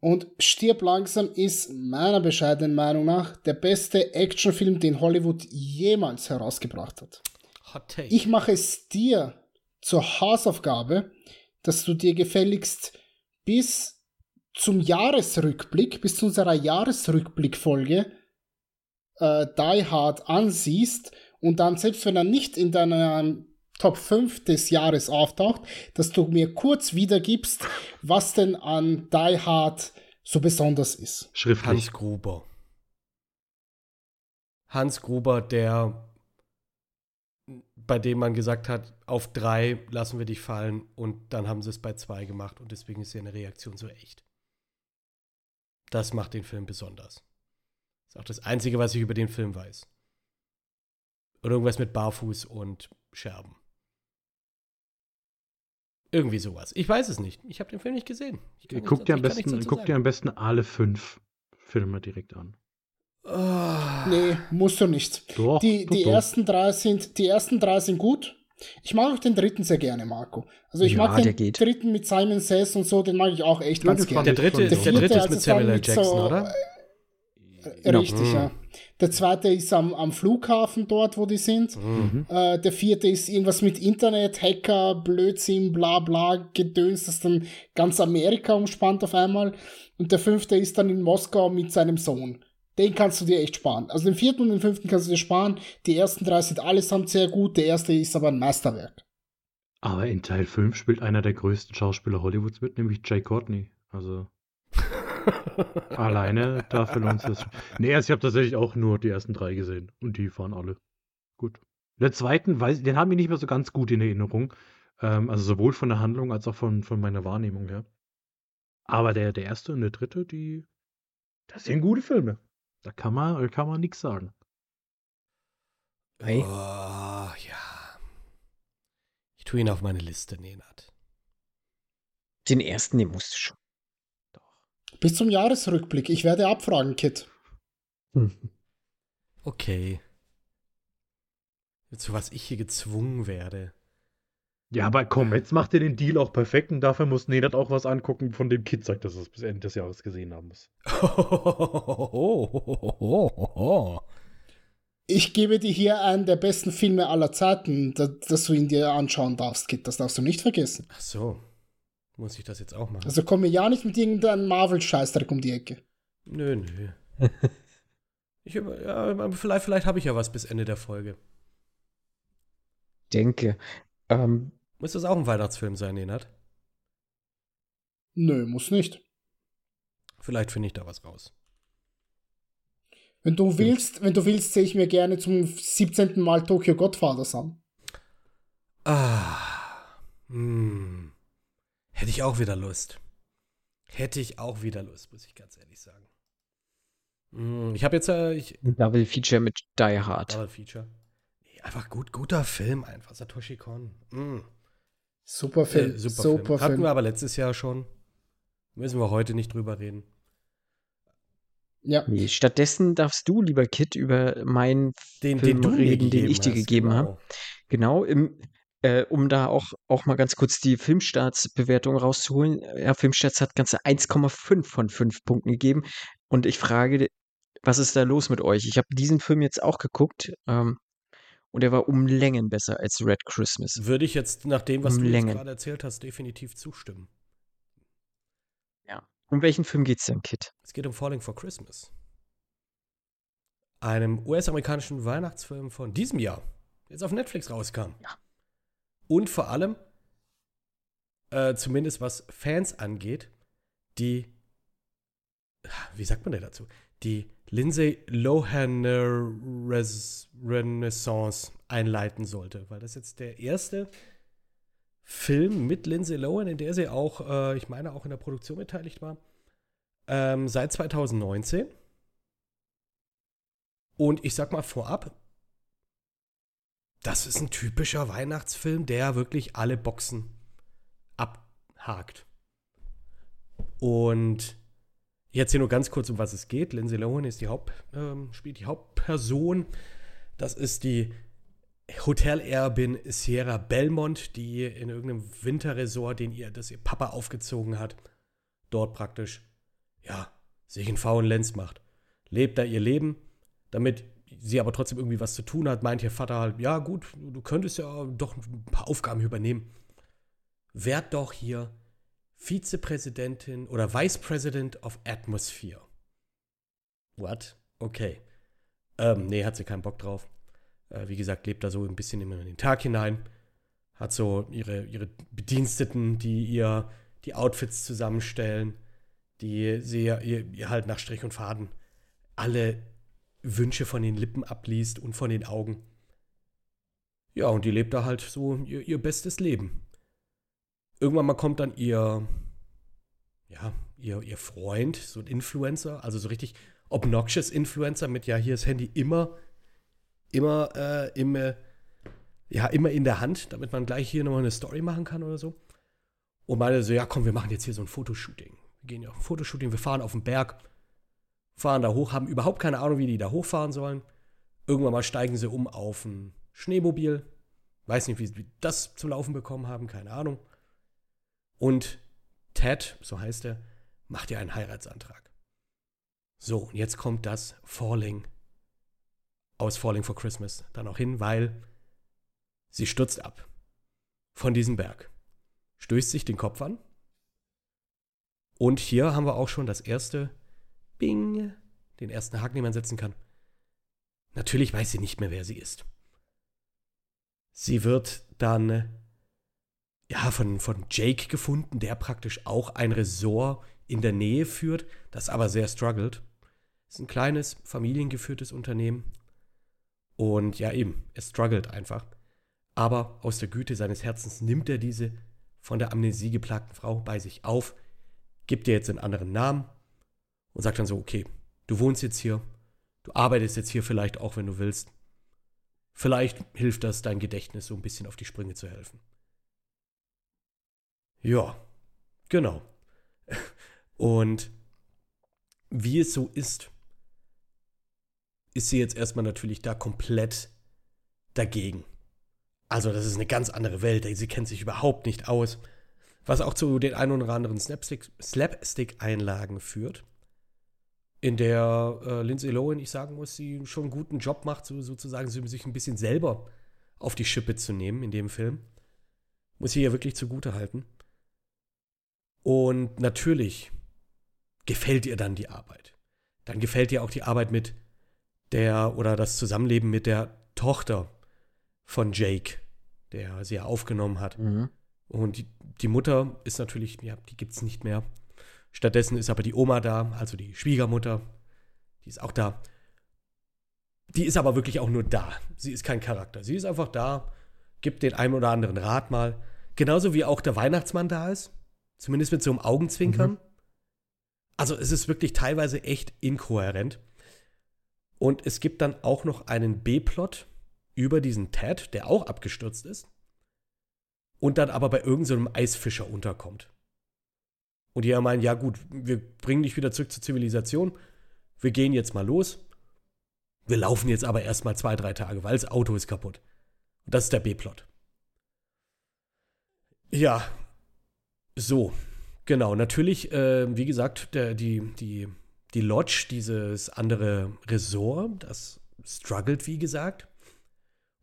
Und Stirb langsam ist meiner bescheidenen Meinung nach der beste Actionfilm, den Hollywood jemals herausgebracht hat. Hot Take. Ich mache es dir zur Hausaufgabe, dass du dir gefälligst bis zum Jahresrückblick, bis zu unserer Jahresrückblickfolge äh, Die Hard ansiehst und dann, selbst wenn er nicht in deiner Top 5 des Jahres auftaucht, dass du mir kurz wiedergibst, was denn an Die Hard so besonders ist. Schriftlich. Hans Gruber. Hans Gruber, der bei dem man gesagt hat, auf drei lassen wir dich fallen und dann haben sie es bei zwei gemacht und deswegen ist seine Reaktion so echt. Das macht den Film besonders. Das ist auch das Einzige, was ich über den Film weiß. Oder irgendwas mit Barfuß und Scherben. Irgendwie sowas. Ich weiß es nicht. Ich habe den Film nicht gesehen. Guck dir, am besten, guck dir am besten alle fünf Filme direkt an. Ah. Nee, musst du nicht. Doch, Die, doch, die, doch. ersten drei sind, die ersten drei sind gut. Ich mag auch den dritten sehr gerne, Marco. Also ich Ja, mag der den geht. dritten mit Simon Says und so, den mag ich auch echt Ja, ganz gerne. Der dritte, der so. dritte ist mit Samuel L. mit Jackson, so- oder? Genau. Richtig, Mhm. ja. Der zweite ist am, am Flughafen dort, wo die sind. Mhm. Äh, der vierte ist irgendwas mit Internet, Hacker, Blödsinn, bla bla, Gedöns, das dann ganz Amerika umspannt auf einmal. Und der fünfte ist dann in Moskau mit seinem Sohn. Den kannst du dir echt sparen. Also den vierten und den fünften kannst du dir sparen. Die ersten drei sind allesamt sehr gut. Der erste ist aber ein Meisterwerk. Aber in Teil 5 spielt einer der größten Schauspieler Hollywoods mit, nämlich Jay Courtney. Also alleine dafür lohnt es sich. Nee, also ich habe tatsächlich auch nur die ersten drei gesehen. Und die waren alle gut. Der zweiten, weiß, den haben wir nicht mehr so ganz gut in Erinnerung. Ähm, also sowohl von der Handlung als auch von, von meiner Wahrnehmung her. Aber der, der erste und der dritte, die, das sind gute Filme. Da kann man, da kann man nichts sagen. Hey. Oh, ja. Ich tue ihn auf meine Liste, Nenad. Den ersten, den musst du schon. Bis zum Jahresrückblick. Ich werde abfragen, Kit. Okay. Zu was ich hier gezwungen werde. Ja, aber komm, jetzt macht ihr den Deal auch perfekt und dafür muss Nenad auch was angucken, von dem Kid sagt, dass er es bis Ende des Jahres gesehen haben muss. Ich gebe dir hier einen der besten Filme aller Zeiten, da, dass du ihn dir anschauen darfst, Kit. Das darfst du nicht vergessen. Ach so. Muss ich das jetzt auch machen? Also komm mir ja nicht mit irgendeinem Marvel-Scheißdreck um die Ecke. Nö, nö. Ich, ja, vielleicht vielleicht habe ich ja was bis Ende der Folge. Denke. Ähm, Muss das auch ein Weihnachtsfilm sein, Nenad? Nö, muss nicht. Vielleicht finde ich da was raus. Wenn du willst, wenn du willst, sehe ich mir gerne zum 17. Mal Tokyo Godfathers an. Ah. Hm. Hätte ich auch wieder Lust. Hätte ich auch wieder Lust, muss ich ganz ehrlich sagen. Hm, Ich habe jetzt äh, ich, Double Feature mit Die Hard. Double Feature. Nee, einfach gut, guter Film einfach. Satoshi Kon. Hm. Super Film. Äh, super, super Film. Hatten Film. wir aber letztes Jahr schon. Müssen wir heute nicht drüber reden. Ja. Nee, stattdessen darfst du, lieber Kid, über meinen Den, Film den reden, den ich dir hast, gegeben genau. habe. Genau, im, äh, um da auch, auch mal ganz kurz die Filmstarts-Bewertung rauszuholen. Ja, Filmstarts hat ganze 1,5 von 5 Punkten gegeben. Und ich frage, was ist da los mit euch? Ich habe diesen Film jetzt auch geguckt ähm, und er war um Längen besser als Red Christmas. Würde ich jetzt nach dem, was Um du gerade erzählt hast, definitiv zustimmen. Um welchen Film geht's denn, Kit? Es geht um Falling for Christmas. Einem US-amerikanischen Weihnachtsfilm von diesem Jahr, der jetzt auf Netflix rauskam. Ja. Und vor allem, äh, zumindest was Fans angeht, die, wie sagt man denn dazu? Die Lindsay Lohan Renaissance einleiten sollte, weil das jetzt der erste Film mit Lindsay Lohan, in der sie auch, äh, ich meine, auch in der Produktion beteiligt war, ähm, seit 2019. Und ich sag mal vorab, das ist ein typischer Weihnachtsfilm, der wirklich alle Boxen abhakt. Und jetzt hier nur ganz kurz, um was es geht. Lindsay Lohan ist die Haupt, ähm, spielt die Hauptperson. Das ist die Hotelerbin Sierra Belmont, die in irgendeinem Winterresort, den ihr, das ihr Papa aufgezogen hat, dort praktisch, ja, sich einen faulen Lenz macht. Lebt da ihr Leben, damit sie aber trotzdem irgendwie was zu tun hat, meint ihr Vater halt, ja gut, du könntest ja doch ein paar Aufgaben übernehmen. Werd doch hier Vizepräsidentin oder Vice President of Atmosphere. What? Okay. Ähm, nee, hat sie keinen Bock drauf. Äh, wie gesagt, lebt da so ein bisschen immer in den Tag hinein. Hat so ihre, ihre Bediensteten, die ihr die Outfits zusammenstellen, die sie ihr, ihr halt nach Strich und Faden alle Wünsche von den Lippen abliest und von den Augen. Ja, und die lebt da halt so ihr, ihr bestes Leben. Irgendwann mal kommt dann ihr, ja, ihr, ihr Freund, so ein Influencer, also so richtig obnoxious Influencer mit, ja, hier ist Handy immer, immer, äh, im, äh, ja, immer in der Hand, damit man gleich hier nochmal eine Story machen kann oder so. Und meine so, ja, komm, wir machen jetzt hier so ein Fotoshooting. Wir gehen ja auf ein Fotoshooting, wir fahren auf den Berg, fahren da hoch, haben überhaupt keine Ahnung, wie die da hochfahren sollen. Irgendwann mal steigen sie um auf ein Schneemobil. Weiß nicht, wie sie das zum Laufen bekommen haben, keine Ahnung. Und Ted, so heißt er, macht ihr einen Heiratsantrag. So, und jetzt kommt das Falling aus Falling for Christmas dann auch hin, weil sie stürzt ab von diesem Berg, stößt sich den Kopf an. Und hier haben wir auch schon das erste Bing, den ersten Haken, den man setzen kann. Natürlich weiß sie nicht mehr, wer sie ist. Sie wird dann ja von, von Jake gefunden, der praktisch auch ein Resort in der Nähe führt, das aber sehr struggelt. Es ist ein kleines, familiengeführtes Unternehmen. Und ja, eben, es struggelt einfach. Aber aus der Güte seines Herzens nimmt er diese von der Amnesie geplagten Frau bei sich auf, gibt ihr jetzt einen anderen Namen und sagt dann so, okay, du wohnst jetzt hier, du arbeitest jetzt hier vielleicht auch, wenn du willst. Vielleicht hilft das, dein Gedächtnis so ein bisschen auf die Sprünge zu helfen. Ja, genau. Und wie es so ist, ist sie jetzt erstmal natürlich da komplett dagegen. Also, das ist eine ganz andere Welt. Sie kennt sich überhaupt nicht aus. Was auch zu den ein oder anderen Slapstick- Slapstick-Einlagen führt, in der äh, Lindsay Lohan, ich sagen muss, sie schon einen guten Job macht, so, sozusagen so, sich ein bisschen selber auf die Schippe zu nehmen in dem Film. Muss ich ihr wirklich zugute halten. Und natürlich gefällt ihr dann die Arbeit. Dann gefällt ihr auch die Arbeit mit der oder das Zusammenleben mit der Tochter von Jake, der sie ja aufgenommen hat. Mhm. Und die, die Mutter ist natürlich, ja, die gibt es nicht mehr. Stattdessen ist aber die Oma da, also die Schwiegermutter. Die ist auch da. Die ist aber wirklich auch nur da. Sie ist kein Charakter. Sie ist einfach da, gibt den einen oder anderen Rat mal. Genauso wie auch der Weihnachtsmann da ist. Zumindest mit so einem Augenzwinkern. Mhm. Also es ist wirklich teilweise echt inkohärent. Und es gibt dann auch noch einen B-Plot über diesen Ted, der auch abgestürzt ist. Und dann aber bei irgendeinem so Eisfischer unterkommt. Und die ja meinen, ja gut, wir bringen dich wieder zurück zur Zivilisation. Wir gehen jetzt mal los. Wir laufen jetzt aber erstmal zwei, drei Tage, weil das Auto ist kaputt. Und das ist der B-Plot. Ja, so, genau. Natürlich, äh, wie gesagt, der, die, die die Lodge, dieses andere Resort, das struggelt, wie gesagt.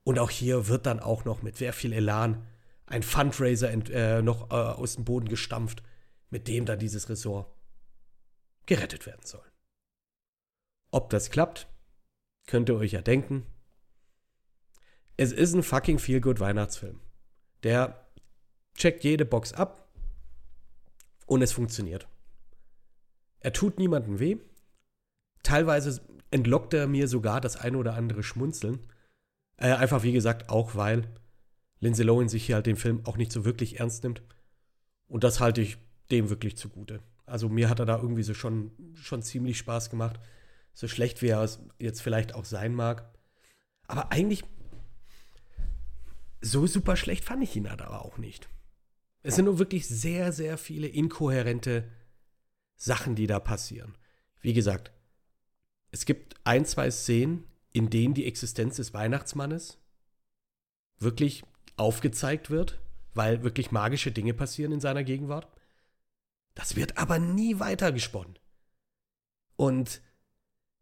Und auch hier wird dann auch noch mit sehr viel Elan ein Fundraiser ent, äh, noch äh, aus dem Boden gestampft, mit dem dann dieses Resort gerettet werden soll. Ob das klappt, könnt ihr euch ja denken. Es ist ein fucking feel-good Weihnachtsfilm. Der checkt jede Box ab und es funktioniert. Er tut niemandem weh. Teilweise entlockt er mir sogar das eine oder andere Schmunzeln. Äh, einfach wie gesagt, auch weil Lindsay Lohan sich hier halt den Film auch nicht so wirklich ernst nimmt. Und das halte ich dem wirklich zugute. Also mir hat er da irgendwie so schon, schon ziemlich Spaß gemacht. So schlecht wie er es jetzt vielleicht auch sein mag. Aber eigentlich so super schlecht fand ich ihn halt aber auch nicht. Es sind nur wirklich sehr, sehr viele inkohärente Sachen, die da passieren. Wie gesagt, es gibt ein, zwei Szenen, in denen die Existenz des Weihnachtsmannes wirklich aufgezeigt wird, weil wirklich magische Dinge passieren in seiner Gegenwart. Das wird aber nie weitergesponnen. Und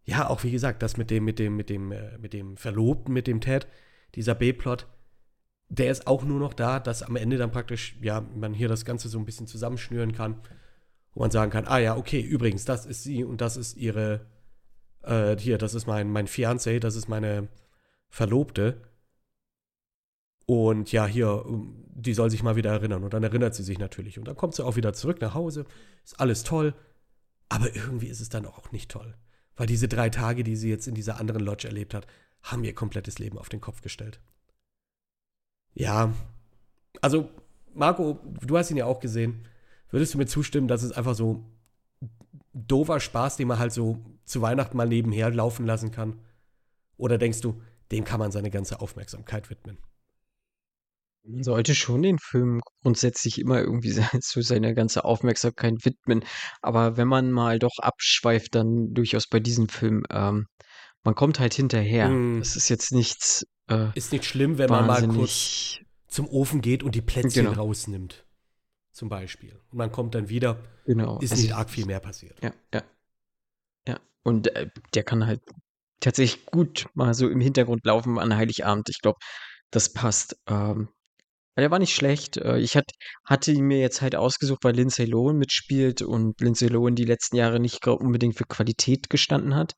ja, auch wie gesagt, das mit dem, mit dem, mit dem, äh, mit dem Verlobten, mit dem Ted, dieser B-Plot, der ist auch nur noch da, dass am Ende dann praktisch, ja, man hier das Ganze so ein bisschen zusammenschnüren kann, wo man sagen kann, ah ja, okay, übrigens, das ist sie und das ist ihre, äh, hier, das ist mein, mein Fiancé, das ist meine Verlobte. Und ja, hier, die soll sich mal wieder erinnern. Und dann erinnert sie sich natürlich. Und dann kommt sie auch wieder zurück nach Hause. Ist alles toll. Aber irgendwie ist es dann auch nicht toll. Weil diese drei Tage, die sie jetzt in dieser anderen Lodge erlebt hat, haben ihr komplettes Leben auf den Kopf gestellt. Ja, also Marco, du hast ihn ja auch gesehen. Würdest du mir zustimmen, dass es einfach so doofer Spaß, den man halt so zu Weihnachten mal nebenher laufen lassen kann? Oder denkst du, dem kann man seine ganze Aufmerksamkeit widmen? Man sollte schon den Film grundsätzlich immer irgendwie so seine ganze Aufmerksamkeit widmen. Aber wenn man mal doch abschweift, dann durchaus bei diesem Film. Ähm, man kommt halt hinterher. Mm. Das ist jetzt nichts. Äh, Ist nicht schlimm, wenn man mal kurz zum Ofen geht und die Plätzchen Genau. rausnimmt. Zum Beispiel. Und man kommt dann wieder, Genau. ist Also, nicht arg viel mehr passiert. Ja, ja. Ja. Und äh, der kann halt tatsächlich gut mal so im Hintergrund laufen an Heiligabend. Ich glaube, das passt. Ähm, der war nicht schlecht. Äh, Ich hat, hatte ihn mir jetzt halt ausgesucht, weil Lindsay Lohan mitspielt und Lindsay Lohan die letzten Jahre nicht unbedingt für Qualität gestanden hat.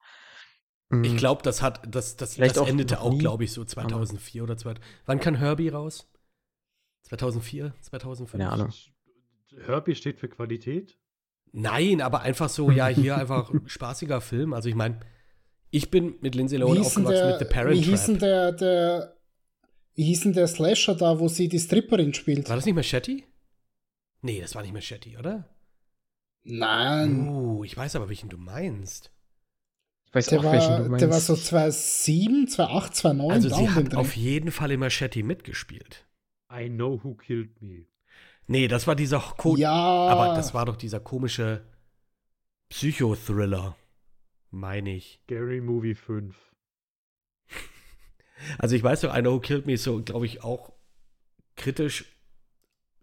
Ich Mm, glaube, das hat, das, das, Vielleicht das auch endete auch, glaube ich, so 2004 oder 2000. Wann kann Herbie raus? 2004, 2005? Keine Ahnung. Herbie steht für Qualität. Nein, aber einfach so, ja, hier einfach spaßiger Film. Also ich meine, ich bin mit Lindsay Lohan aufgewachsen der, mit The Parent wie hieß denn Trap. der, der, wie hieß denn der Slasher da, wo sie die Stripperin spielt? War das nicht Machete? Nee, das war nicht Machete, oder? Nein, Uh, ich weiß aber, welchen du meinst. Ich weiß der auch, welchen du war, meinst. der war so 2007, 2008, 2009. Also sie hat Dreh. auf jeden Fall in Machete mitgespielt. I know who killed me. Nee, das war dieser Code. Ja, Aber das war doch dieser komische Psychothriller, meine ich. Scary Movie 5. Also ich weiß doch, I Know Who Killed Me ist so, glaube ich, auch kritisch.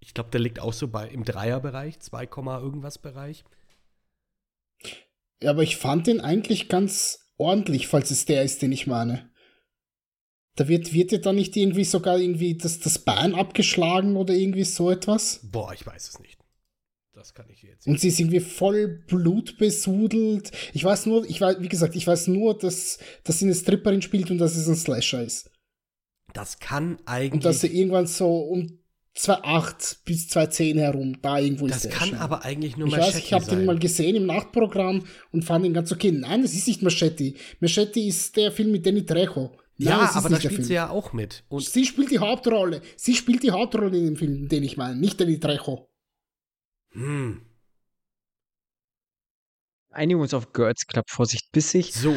Ich glaube, der liegt auch so bei im Dreierbereich, 2, Komma irgendwas Bereich. Ja, aber ich fand den eigentlich ganz ordentlich, falls es der ist, den ich meine. Da wird, wird dir da nicht irgendwie sogar irgendwie das, das Bein abgeschlagen oder irgendwie so etwas? Boah, ich weiß es nicht. Das kann ich jetzt Und nicht. sie ist irgendwie voll blutbesudelt. Ich weiß nur, ich weiß, wie gesagt, ich weiß nur, dass, dass sie eine Stripperin spielt und dass es ein Slasher ist. Das kann Und dass sie eigentlich. irgendwann so um 2,8 bis 2,10 herum, da irgendwo Das ist der kann erschienen. aber eigentlich nur Ich Machete weiß, ich habe den mal gesehen im Nachtprogramm und fand ihn ganz okay. Nein, das ist nicht Machete. Machete ist der Film mit Danny Trejo. Nein, ja, aber da spielt sie ja auch mit. Und Sie spielt die Hauptrolle. Sie spielt die Hauptrolle in dem Film, den ich meine, nicht Danny Trejo. hm, Einigen wir uns auf Girls Club, Vorsicht, bissig. so.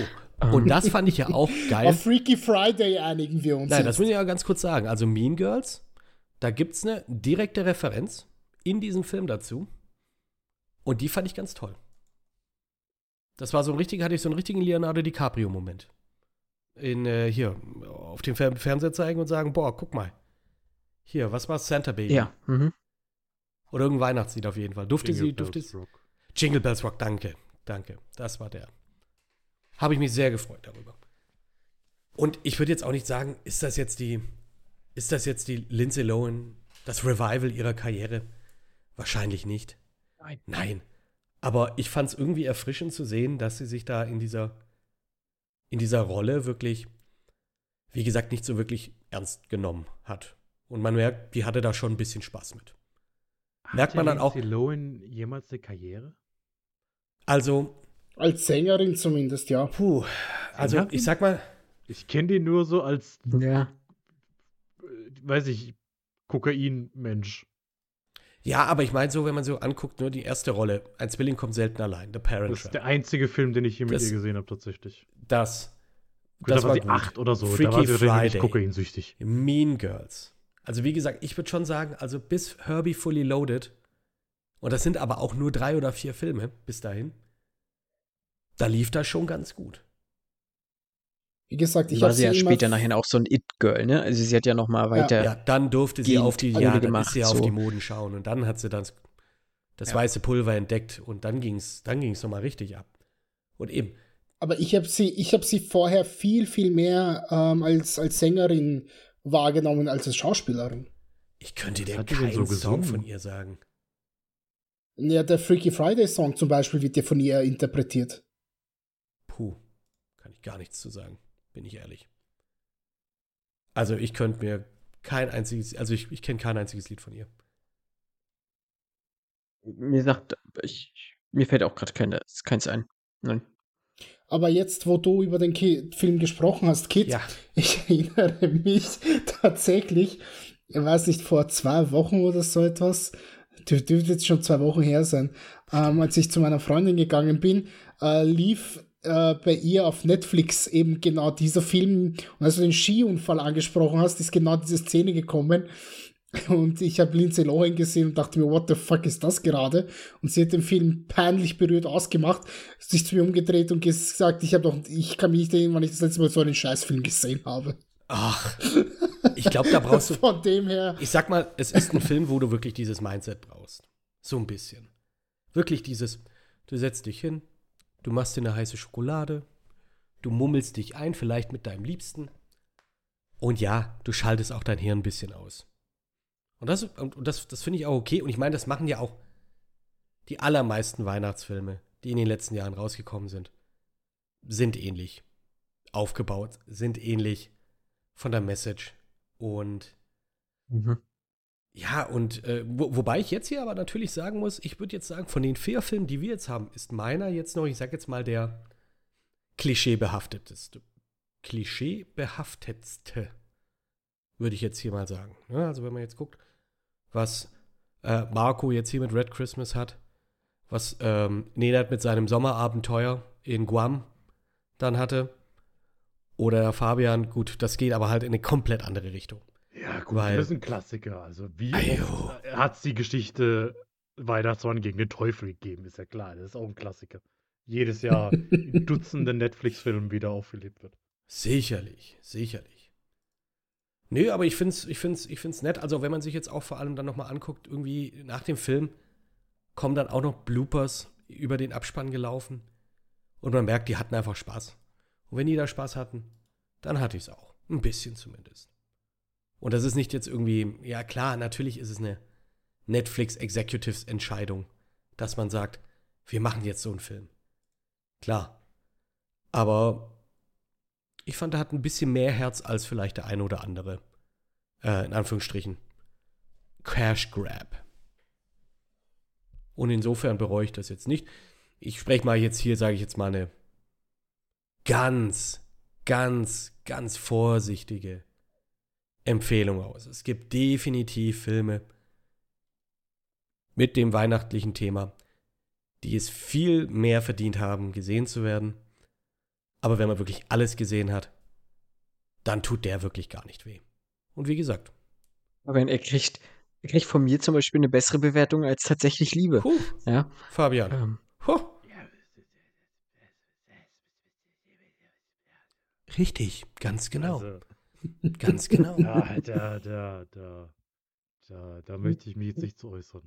Und das fand ich ja auch geil. Auf Freaky Friday einigen wir uns. Nein, jetzt. das muss ich ja ganz kurz sagen. Also Mean Girls, da gibt es eine direkte Referenz in diesem Film dazu. Und die fand ich ganz toll. Das war so ein richtig, hatte ich so einen richtigen Leonardo DiCaprio-Moment. In, äh, hier, auf dem Fer Fernseher zeigen und sagen, boah, guck mal. Hier, was war Santa Baby? Ja. Mhm. Oder irgendein Weihnachtslied auf jeden Fall. Durfte sie, Jingle durfte Bells sie. Rock. Jingle Bells Rock, danke. danke. Das war der. Habe ich mich sehr gefreut darüber. Und ich würde jetzt auch nicht sagen, ist das jetzt die, ist das jetzt die Lindsay Lohan, das Revival ihrer Karriere? Wahrscheinlich nicht. Nein. Nein. Aber ich fand es irgendwie erfrischend zu sehen, dass sie sich da in dieser, in dieser Rolle wirklich, wie gesagt, nicht so wirklich ernst genommen hat. Und man merkt, die hatte da schon ein bisschen Spaß mit. Merkt man dann auch- Lindsay Lohan jemals eine Karriere? Also, Als Sängerin zumindest, ja. puh, also Sängerin? ich sag mal, Ich kenne den nur so als, Ja. Weiß ich, Kokain-Mensch. ja, aber ich meine so, wenn man so anguckt, nur die erste Rolle, ein Zwilling kommt selten allein, The Parent Das ist Trap. der einzige Film, den ich hier mit Das- ihr gesehen habe, tatsächlich. Das, Gut, das da war war sie acht oder so. Freaky da war sie Friday. kokainsüchtig. Mean Girls. Also wie gesagt, ich würde schon sagen, also bis Herbie Fully Loaded, und das sind aber auch nur drei oder vier Filme bis dahin, da lief das schon ganz gut. Wie gesagt, ich war habe sie ja später nachher auch so ein It-Girl, ne? Also sie hat ja noch mal weiter. Ja, dann durfte sie auf die, ja, dann gemacht, ist sie auf so. die Moden schauen und dann hat sie dann das Ja. weiße Pulver entdeckt und dann ging es dann ging's nochmal richtig ab. Und eben, Aber ich habe sie, ich habe sie vorher viel, viel mehr ähm, als, als Sängerin wahrgenommen als als Schauspielerin. ich könnte Was dir keinen so Song von ihr sagen. Ja, der Freaky Friday Song zum Beispiel wird ja von ihr interpretiert. Puh, kann ich gar nichts zu sagen, bin ich ehrlich. Also ich könnte mir kein einziges, also ich, ich kenne kein einziges Lied von ihr. Mir sagt, ich, mir fällt auch gerade keine, keins ein. Nein. Aber jetzt, wo du über den Ki Film gesprochen hast, Kit, Ja, ich erinnere mich tatsächlich, ich weiß nicht, vor zwei Wochen oder so etwas, dür- dürfte jetzt schon zwei Wochen her sein, ähm, als ich zu meiner Freundin gegangen bin, äh, lief äh, bei ihr auf Netflix eben genau dieser Film. Und als du den Skiunfall angesprochen hast, ist genau diese Szene gekommen. Und ich habe Lindsay Lohan gesehen und dachte mir, what the fuck ist das gerade? Und sie hat den Film peinlich berührt ausgemacht, sich zu mir umgedreht und gesagt, ich habe doch, ich kann mich nicht erinnern, wann ich das letzte Mal so einen Scheißfilm gesehen habe. ach, ich glaube, da brauchst du, Von dem her, ich sag mal, es ist ein Film, wo du wirklich dieses Mindset brauchst. So ein bisschen. Wirklich dieses, du setzt dich hin, du machst dir eine heiße Schokolade, du mummelst dich ein, vielleicht mit deinem Liebsten. Und ja, du schaltest auch dein Hirn ein bisschen aus. Und das, und das, das finde ich auch okay. Und ich meine, das machen ja auch die allermeisten Weihnachtsfilme, die in den letzten Jahren rausgekommen sind, sind ähnlich aufgebaut, sind ähnlich von der Message. Und Mhm. Ja, und äh, wo, wobei ich jetzt hier aber natürlich sagen muss, ich würde jetzt sagen, von den vier Filmen, die wir jetzt haben, ist meiner jetzt noch, ich sag jetzt mal, der klischeebehafteteste. Klischeebehaftetste, würde ich jetzt hier mal sagen. Ja, also wenn man jetzt guckt, was äh, Marco jetzt hier mit Red Christmas hat, was ähm, Nenad mit seinem Sommerabenteuer in Guam dann hatte, oder Fabian, gut, das geht aber halt in eine komplett andere Richtung. Ja, gut, Weil- das ist ein Klassiker. Also, wie Ajo. hat es die Geschichte Weihnachtsmann gegen den Teufel gegeben? Ist ja klar, das ist auch ein Klassiker. Jedes Jahr in Dutzenden Netflix-Filmen wieder aufgelebt wird. Sicherlich, sicherlich. Nö, aber ich find's, ich find's, ich find's nett. Also, wenn man sich jetzt auch vor allem dann nochmal anguckt, irgendwie nach dem Film kommen dann auch noch Bloopers über den Abspann gelaufen. Und man merkt, die hatten einfach Spaß. Und wenn die da Spaß hatten, dann hatte ich's auch. Ein bisschen zumindest. Und das ist nicht jetzt irgendwie, ja klar, natürlich ist es eine Netflix Executives Entscheidung, dass man sagt, wir machen jetzt so einen Film. Klar. Aber ich fand, er hat ein bisschen mehr Herz als vielleicht der eine oder andere. Äh, in Anführungsstrichen. Cash Grab. Und insofern bereue ich das jetzt nicht. Ich spreche mal jetzt hier, sage ich jetzt mal eine ganz, ganz, ganz vorsichtige Empfehlung aus. Es gibt definitiv Filme mit dem weihnachtlichen Thema, die es viel mehr verdient haben, gesehen zu werden. Aber wenn man wirklich alles gesehen hat, dann tut der wirklich gar nicht weh. Und wie gesagt, Aber er kriegt, er kriegt von mir zum Beispiel eine bessere Bewertung als tatsächlich Liebe. huh, Ja. Fabian, Ähm, huh. Richtig, ganz genau, Also, ganz genau. ja, da, da, da, da, da möchte ich mich jetzt nicht zu äußern.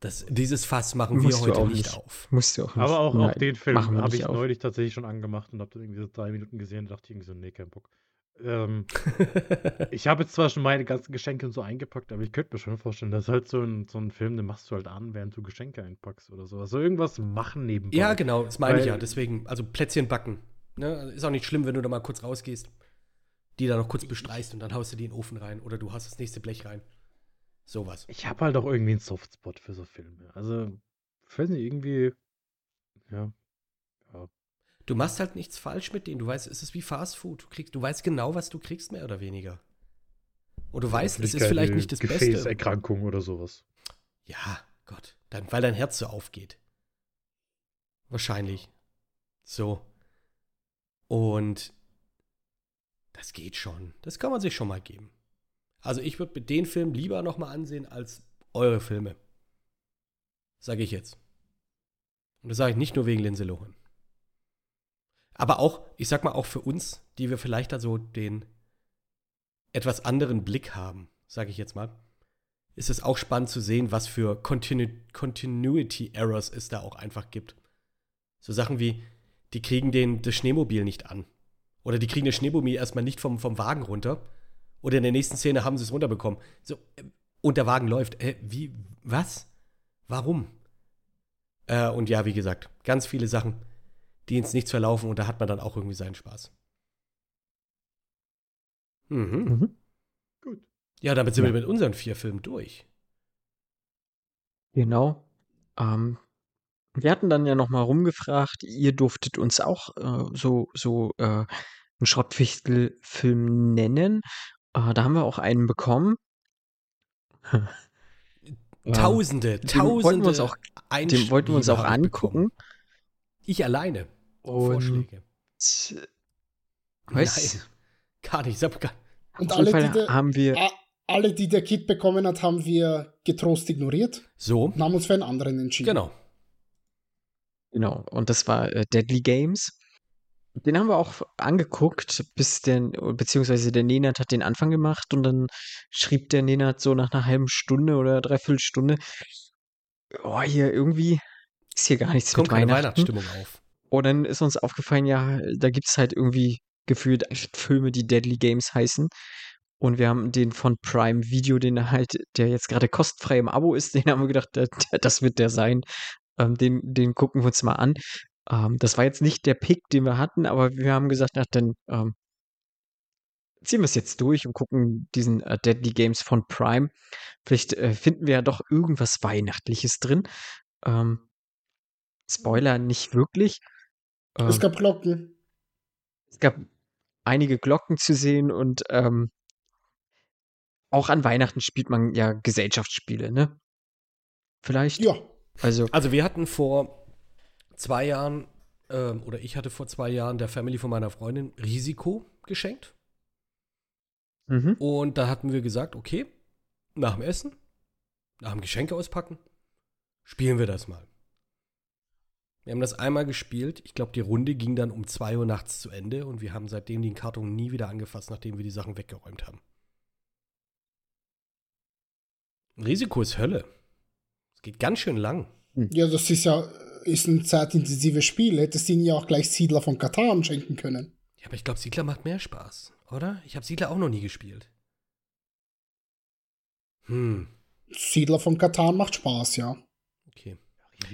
Das, dieses Fass machen Musst wir heute auch nicht, nicht. auf. Musst du auch nicht. Aber auch, auch Nein, den Film habe ich auf. neulich tatsächlich schon angemacht und habe dann irgendwie so drei Minuten gesehen und dachte irgendwie so, nee, kein Bock. Ähm, ich habe jetzt zwar schon meine ganzen Geschenke und so eingepackt, aber ich könnte mir schon vorstellen, das ist halt so ein, so ein Film, den machst du halt an, während du Geschenke einpackst oder sowas. So irgendwas machen nebenbei. Ja, genau, das meine ich Weil- ja. Deswegen, also Plätzchen backen. Ne? Ist auch nicht schlimm, wenn du da mal kurz rausgehst, die da noch kurz bestreichst und dann haust du die in den Ofen rein oder du hast das nächste Blech rein. Sowas. Ich habe halt auch irgendwie einen Softspot für so Filme. Also, ich weiß nicht, irgendwie, ja. Du machst halt nichts falsch mit denen. Du weißt, es ist wie Fast Food. Du, kriegst, du weißt genau, was du kriegst, mehr oder weniger. Und du weißt, es ist vielleicht nicht das Beste. Gefäßerkrankung oder sowas. Ja, Gott. Dann, weil dein Herz so aufgeht. Wahrscheinlich. So. Und das geht schon. Das kann man sich schon mal geben. Also ich würde den Film lieber noch mal ansehen als eure Filme. Sage ich jetzt. Und das sage ich nicht nur wegen Lindsay Lohan. Aber auch, ich sag mal auch für uns, die wir vielleicht also den etwas anderen Blick haben, sage ich jetzt mal, ist es auch spannend zu sehen, was für Continu Continuity Errors es da auch einfach gibt. So Sachen wie, die kriegen den, das Schneemobil nicht an. Oder die kriegen das Schneemobil erstmal nicht vom, vom Wagen runter. Oder in der nächsten Szene haben sie es runterbekommen. So, äh, und der Wagen läuft. Äh, wie, was? Warum? Äh, und ja, wie gesagt, ganz viele Sachen, die ins Nichts verlaufen und da hat man dann auch irgendwie seinen Spaß. Mhm. Mhm. Gut. Ja, damit sind Ja. wir mit unseren vier Filmen durch. Genau. Ähm, wir hatten dann ja noch mal rumgefragt, ihr durftet uns auch äh, so, so äh, einen Schrottwichtel-Film nennen. Äh, da haben wir auch einen bekommen. Tausende, den tausende wollten wir uns auch- den wollten wir uns auch bekommen. angucken. Ich alleine. Und Vorschläge. was? Nein, gar nicht. Gar, Und Auf alle jeden die, Fall der, haben wir, alle, die der Kid bekommen hat, haben wir getrost ignoriert so, und haben uns für einen anderen entschieden. genau. Genau, und das war äh, Deadly Games. Den haben wir auch angeguckt, bis der, beziehungsweise der Nenad hat den Anfang gemacht und dann schrieb der Nenad so nach einer halben Stunde oder dreiviertel Stunde, oh, hier irgendwie ist hier gar nichts Kommt mit keine Weihnachten. Weihnachtsstimmung auf. Und dann ist uns aufgefallen, ja, da gibt es halt irgendwie gefühlt acht Filme, die Deadly Games heißen. Und wir haben den von Prime Video, den halt, der jetzt gerade kostenfrei im Abo ist, den haben wir gedacht, das wird der sein. Ähm, den, den gucken wir uns mal an. Ähm, das war jetzt nicht der Pick, den wir hatten, aber wir haben gesagt, ach, dann ähm, ziehen wir es jetzt durch und gucken diesen äh, Deadly Games von Prime. Vielleicht äh, finden wir ja doch irgendwas Weihnachtliches drin. Ähm, Spoiler nicht wirklich. Ähm, Es gab Glocken. es gab einige Glocken zu sehen und ähm, auch an Weihnachten spielt man ja Gesellschaftsspiele, ne? Vielleicht? Ja, Also, Also wir hatten vor zwei Jahren, ähm, oder ich hatte vor zwei Jahren der Family von meiner Freundin Risiko geschenkt. mhm. Und da hatten wir gesagt, okay, nach dem Essen, nach dem Geschenke auspacken, spielen wir das mal. Wir haben das einmal gespielt. Ich glaube, die Runde ging dann um 2 Uhr nachts zu Ende und wir haben seitdem den Karton nie wieder angefasst, nachdem wir die Sachen weggeräumt haben. Risiko ist Hölle. Es geht ganz schön lang. ja, das ist ja ist ein zeitintensives Spiel. Hättest du ihnen ja auch gleich Siedler von Katan schenken können. Ja, aber ich glaube, Siedler macht mehr Spaß, oder? Ich habe Siedler auch noch nie gespielt. Hm, Siedler von Katan macht Spaß, ja. okay.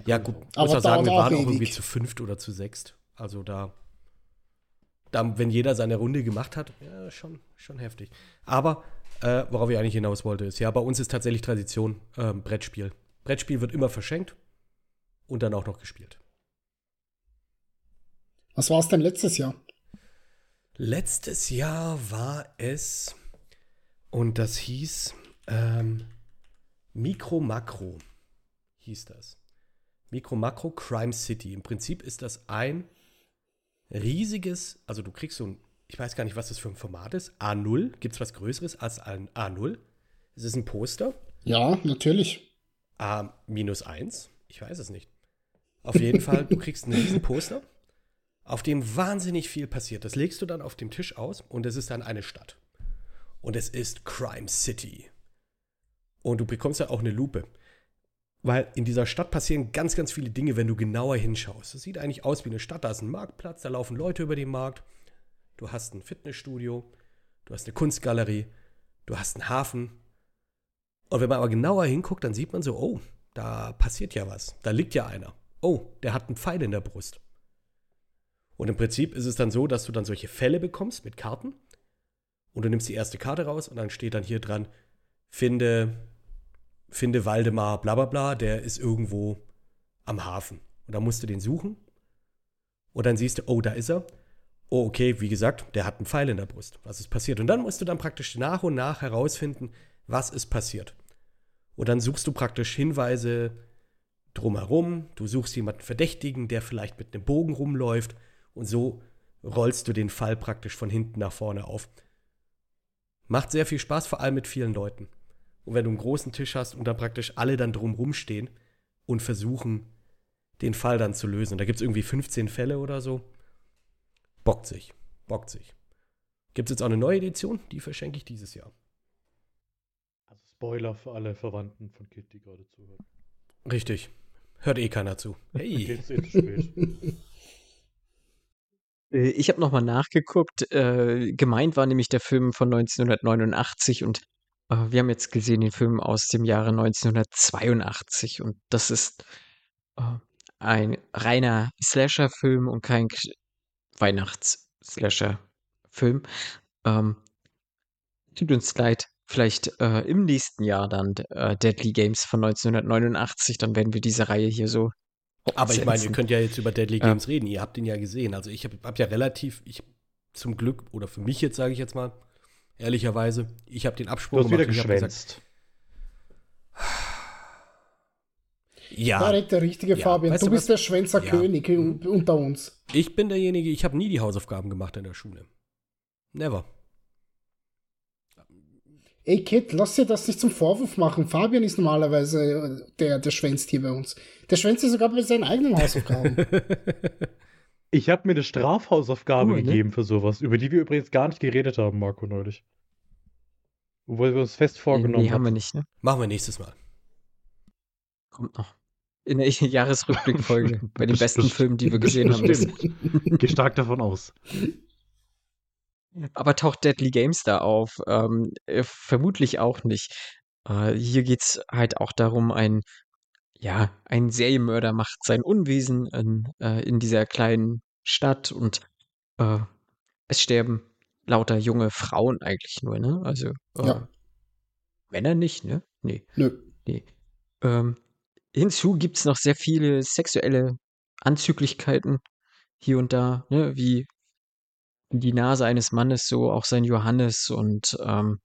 Ja, gut. Muss Aber sagen, wir waren auch ewig. irgendwie zu fünft oder zu sechst. Also da, da, wenn jeder seine Runde gemacht hat, ja, schon, schon heftig. Aber, äh, worauf ich eigentlich hinaus wollte, ist, ja, bei uns ist tatsächlich Tradition ähm, Brettspiel. Brettspiel wird immer verschenkt und dann auch noch gespielt. Was war es denn letztes Jahr? Letztes Jahr war es, und das hieß ähm, Mikro Makro, hieß das. Mikro Makro Crime City. Im Prinzip ist das ein riesiges, also du kriegst so ein, ich weiß gar nicht, was das für ein Format ist, A0. Gibt es was Größeres als ein A0? Es ist ein Poster, Ja, natürlich. A minus 1, ich weiß es nicht. Auf jeden Fall, du kriegst ein riesen Poster, auf dem wahnsinnig viel passiert. Das legst du dann auf dem Tisch aus und es ist dann eine Stadt. Und es ist Crime City. Und du bekommst ja auch eine Lupe. weil in dieser Stadt passieren ganz, ganz viele Dinge, wenn du genauer hinschaust. Es sieht eigentlich aus wie eine Stadt. Da ist ein Marktplatz, da laufen Leute über den Markt. Du hast ein Fitnessstudio, du hast eine Kunstgalerie, du hast einen Hafen. Und wenn man aber genauer hinguckt, dann sieht man so, oh, da passiert ja was. Da liegt ja einer. Oh, der hat einen Pfeil in der Brust. Und im Prinzip ist es dann so, dass du dann solche Fälle bekommst mit Karten. Und du nimmst die erste Karte raus und dann steht dann hier dran, finde, finde Waldemar, bla bla bla, der ist irgendwo am Hafen. Und dann musst du den suchen. Und dann siehst du, oh, da ist er. Oh, okay, wie gesagt, der hat einen Pfeil in der Brust. Was ist passiert? Und dann musst du dann praktisch nach und nach herausfinden, was ist passiert. Und dann suchst du praktisch Hinweise drumherum. Du suchst jemanden Verdächtigen, der vielleicht mit einem Bogen rumläuft. Und so rollst du den Fall praktisch von hinten nach vorne auf. Macht sehr viel Spaß, vor allem mit vielen Leuten. Und wenn du einen großen Tisch hast und dann praktisch alle dann drumrum stehen und versuchen, den Fall dann zu lösen. Da gibt es irgendwie 15 Fälle oder so. Bockt sich. Bockt sich. Gibt es jetzt auch eine neue Edition? Die verschenke ich dieses Jahr. Spoiler für alle Verwandten von Kit, die gerade zuhören. Richtig. Hört eh keiner zu. Hey. Jetzt ist es spät. Äh, Ich habe nochmal nachgeguckt. Äh, gemeint war nämlich der Film von 1989 und äh, wir haben jetzt gesehen den Film aus dem Jahre 1982 und das ist äh, ein reiner Slasher-Film und kein Weihnachts-Slasher-Film. Ähm, tut uns leid. Vielleicht äh, im nächsten Jahr dann äh, Deadly Games von 1989, dann werden wir diese Reihe hier so. Aber ich meine, ihr könnt ja jetzt über Deadly Ja. Games reden. Ihr habt ihn ja gesehen. Also ich habe hab ja relativ, ich zum Glück, oder für mich jetzt sage ich jetzt mal, ehrlicherweise, ich habe den Du Absprung hast wieder und ich hab gesagt, geschwänzt. ja, Direkt der richtige Ja, Fabian. weißt Du du bist was? der Schwänzer Ja. König un- unter uns. ich bin derjenige, ich habe nie die Hausaufgaben gemacht in der Schule. Never. Ey, Kit, lass dir das nicht zum Vorwurf machen. Fabian ist normalerweise äh, der, der schwänzt hier bei uns. Der schwänzt ja sogar bei seinen eigenen Hausaufgaben. Ich habe mir eine Strafhausaufgabe Cool, ne? gegeben für sowas, über die wir übrigens gar nicht geredet haben, Marco, neulich. Obwohl wir uns fest vorgenommen nee, haben wir nicht, ne? Machen wir nächstes Mal. Kommt noch. In der Jahresrückblickfolge bei den Best- besten best- Filmen, die wir gesehen haben. Geh stark davon aus. Aber taucht Deadly Games da auf? Ähm, äh, vermutlich auch nicht. Äh, hier geht's halt auch darum, ein, ja, ein Serienmörder macht sein Unwesen in, äh, in dieser kleinen Stadt und äh, es sterben lauter junge Frauen eigentlich nur, ne? Also äh, Ja. Männer nicht, ne? Nee. Nö. Nee. Ähm, hinzu gibt es noch sehr viele sexuelle Anzüglichkeiten hier und da, ne? Wie die Nase eines Mannes, so auch sein Johannes und ähm,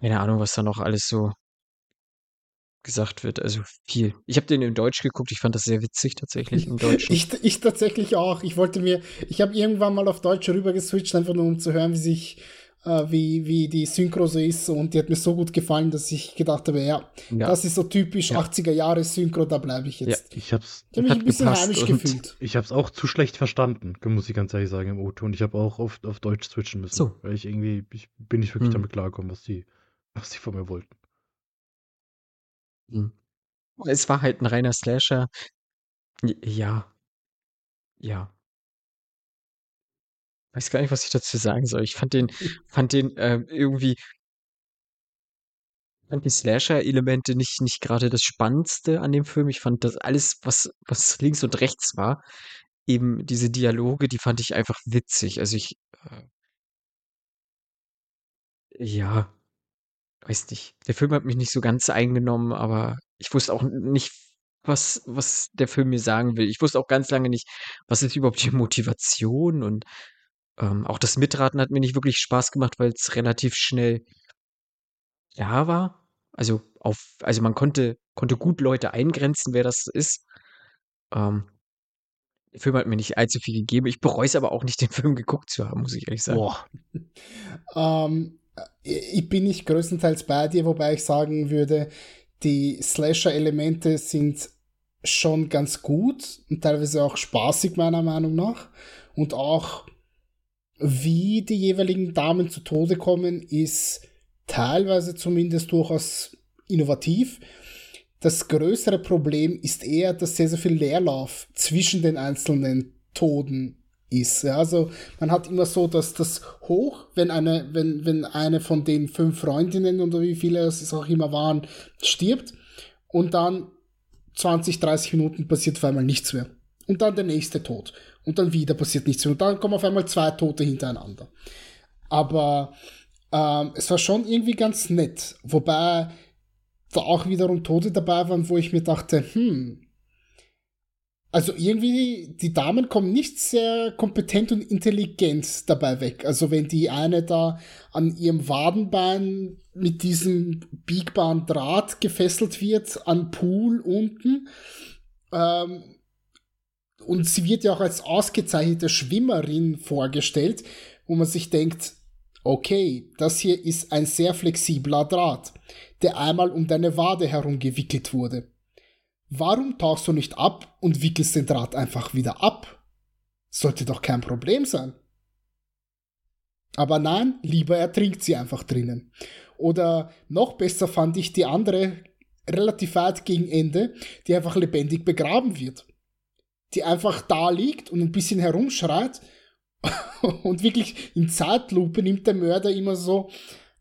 keine Ahnung, was da noch alles so gesagt wird. Also viel. Ich habe den in Deutsch geguckt, ich fand das sehr witzig tatsächlich im Deutschen. Ich, ich tatsächlich auch. Ich wollte mir, ich habe irgendwann mal auf Deutsch rüber geswitcht, einfach nur um zu hören, wie sich, äh, wie, wie die Synchro so ist. Und die hat mir so gut gefallen, dass ich gedacht habe, ja, ja, das ist so typisch Ja. 80er Jahre Synchro, da bleibe ich jetzt. Ich hab's, Ich habe mich Hat ein bisschen heimisch gefühlt. ich hab's auch zu schlecht verstanden, muss ich ganz ehrlich sagen, im O-Ton. Ich habe auch oft auf Deutsch switchen müssen. So. Weil ich irgendwie, ich bin nicht wirklich Hm. damit klargekommen, was die, was die von mir wollten. Hm. es war halt ein reiner Slasher. Ja. Ja. Weiß gar nicht, was ich dazu sagen soll. Ich fand den, fand den ähm, irgendwie, fand die Slasher-Elemente nicht, nicht gerade das Spannendste an dem Film. Ich fand das alles, was, was links und rechts war, eben diese Dialoge, die fand ich einfach witzig. Also ich, äh, ja, weiß nicht. Der Film hat mich nicht so ganz eingenommen, aber ich wusste auch nicht, was, was der Film mir sagen will. Ich wusste auch ganz lange nicht, was ist überhaupt die Motivation und ähm, auch das Mitraten hat mir nicht wirklich Spaß gemacht, weil es relativ schnell klar war. Also auf, also man konnte, konnte gut Leute eingrenzen, wer das ist. Ähm, der Film hat mir nicht allzu viel gegeben. Ich bereue es aber auch nicht, den Film geguckt zu haben, muss ich ehrlich sagen. Ähm, ich bin nicht größtenteils bei dir, wobei ich sagen würde, die Slasher-Elemente sind schon ganz gut und teilweise auch spaßig, meiner Meinung nach. Und auch wie die jeweiligen Damen zu Tode kommen, ist teilweise zumindest durchaus innovativ. das größere Problem ist eher, dass sehr, sehr viel Leerlauf zwischen den einzelnen Toten ist. Also man hat immer so, dass das hoch, wenn eine, wenn, wenn eine von den fünf Freundinnen oder wie viele es auch immer waren, stirbt und dann 20, 30 Minuten passiert auf einmal nichts mehr. Und dann der nächste Tod. Und dann wieder passiert nichts. Und dann kommen auf einmal zwei Tote hintereinander. Aber ähm, es war schon irgendwie ganz nett. Wobei da auch wiederum Tote dabei waren, wo ich mir dachte, hm, also irgendwie, die Damen kommen nicht sehr kompetent und intelligent dabei weg. Also wenn die eine da an ihrem Wadenbein mit diesem biegbaren Draht gefesselt wird, an Pool unten, ähm, und sie wird ja auch als ausgezeichnete Schwimmerin vorgestellt, wo man sich denkt, okay, das hier ist ein sehr flexibler Draht, der einmal um deine Wade herum gewickelt wurde. Warum tauchst du nicht ab und wickelst den Draht einfach wieder ab? Sollte doch kein Problem sein. Aber nein, lieber ertrinkt sie einfach drinnen. Oder noch besser fand ich die andere relativ weit gegen Ende, die einfach lebendig begraben wird. Die einfach da liegt und ein bisschen herumschreit und wirklich in Zeitlupe nimmt der Mörder immer so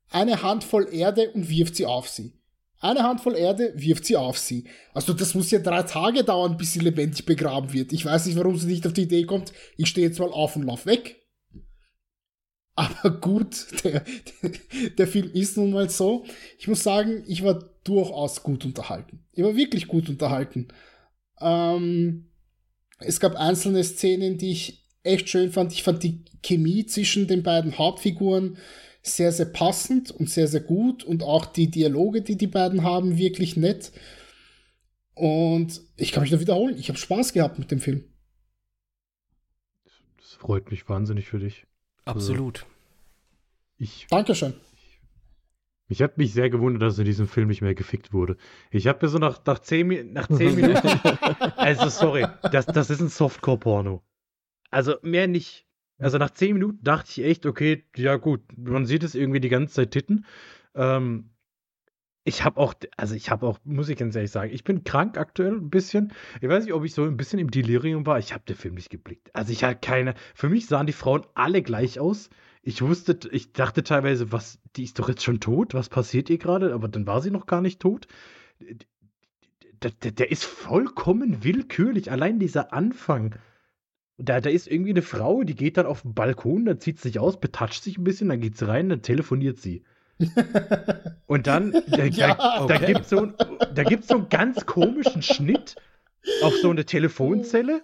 eine Handvoll Erde und wirft sie auf sie. Eine Handvoll Erde wirft sie auf sie. Also das muss ja drei Tage dauern, bis sie lebendig begraben wird. Ich weiß nicht, warum sie nicht auf die Idee kommt, ich stehe jetzt mal auf und lauf weg. Aber gut, der, der Film ist nun mal so. Ich muss sagen, ich war durchaus gut unterhalten. Ich war wirklich gut unterhalten. Ähm, es gab einzelne Szenen, die ich echt schön fand. Ich fand die Chemie zwischen den beiden Hauptfiguren sehr, sehr passend und sehr, sehr gut und auch die Dialoge, die die beiden haben, wirklich nett. Und ich kann mich nur wiederholen, ich habe Spaß gehabt mit dem Film. Das freut mich wahnsinnig für dich. Absolut. Also, ich, Dankeschön. Ich habe mich sehr gewundert, dass in diesem Film nicht mehr gefickt wurde. Ich habe mir so nach, nach, zehn, nach zehn Minuten. also, sorry, das, das ist ein Softcore-Porno. Also, mehr nicht. Also nach zehn Minuten dachte ich echt, okay, ja gut, man sieht es irgendwie die ganze Zeit titten. Ähm, ich habe auch, also ich habe auch, muss ich ganz ehrlich sagen, ich bin krank aktuell ein bisschen. Ich weiß nicht, ob ich so ein bisschen im Delirium war. Ich habe den Film nicht geblickt. Also ich hatte keine, für mich sahen die Frauen alle gleich aus. Ich wusste, ich dachte teilweise, was, die ist doch jetzt schon tot, was passiert ihr gerade? Aber dann war sie noch gar nicht tot. Der, der, der ist vollkommen willkürlich. Allein dieser Anfang da, da ist irgendwie eine Frau, die geht dann auf den Balkon, dann zieht sie sich aus, betatscht sich ein bisschen, dann geht sie rein, dann telefoniert sie. Und dann, da, ja, da, okay. da gibt es so, so einen ganz komischen Schnitt auf so eine Telefonzelle.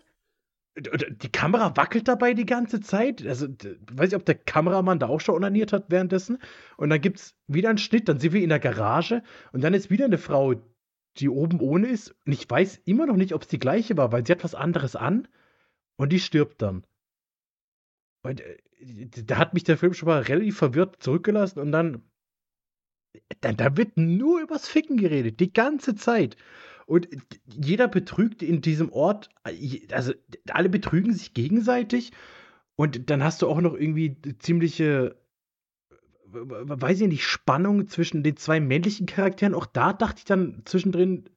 Die Kamera wackelt dabei die ganze Zeit. Also, weiß ich, ob der Kameramann da auch schon onaniert hat währenddessen. Und dann gibt es wieder einen Schnitt, dann sind wir in der Garage und dann ist wieder eine Frau, die oben ohne ist. Und ich weiß immer noch nicht, ob es die gleiche war, weil sie hat was anderes an. Und die stirbt dann. Und da hat mich der Film schon mal relativ verwirrt zurückgelassen und dann. Da, da wird nur übers Ficken geredet, die ganze Zeit. Und jeder betrügt in diesem Ort, also alle betrügen sich gegenseitig. Und dann hast du auch noch irgendwie ziemliche, weiß ich nicht, Spannung zwischen den zwei männlichen Charakteren. Auch da dachte ich dann zwischendrin,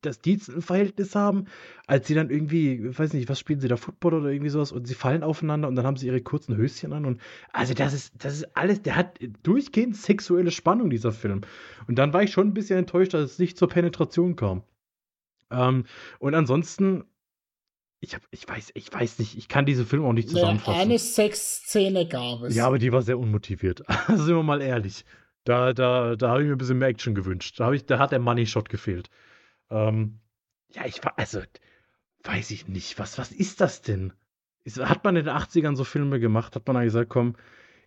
dass die ein Verhältnis haben, als sie dann irgendwie, weiß nicht, was spielen sie da, Football oder irgendwie sowas und sie fallen aufeinander und dann haben sie ihre kurzen Höschen an und also das ist, das ist alles, der hat durchgehend sexuelle Spannung, dieser Film. Und dann war ich schon ein bisschen enttäuscht, dass es nicht zur Penetration kam. Ähm, und ansonsten, ich hab, ich weiß, ich weiß nicht, ich kann diese Filme auch nicht zusammenfassen. Eine Sexszene gab es. Ja, aber die war sehr unmotiviert. Also sind wir mal ehrlich. Da, da, da habe ich mir ein bisschen mehr Action gewünscht. Da, ich, da hat der Money Shot gefehlt. Ähm, ja, ich war, also, weiß ich nicht, was, was ist das denn? Ist, hat man in den 80ern so Filme gemacht? Hat man da gesagt, komm,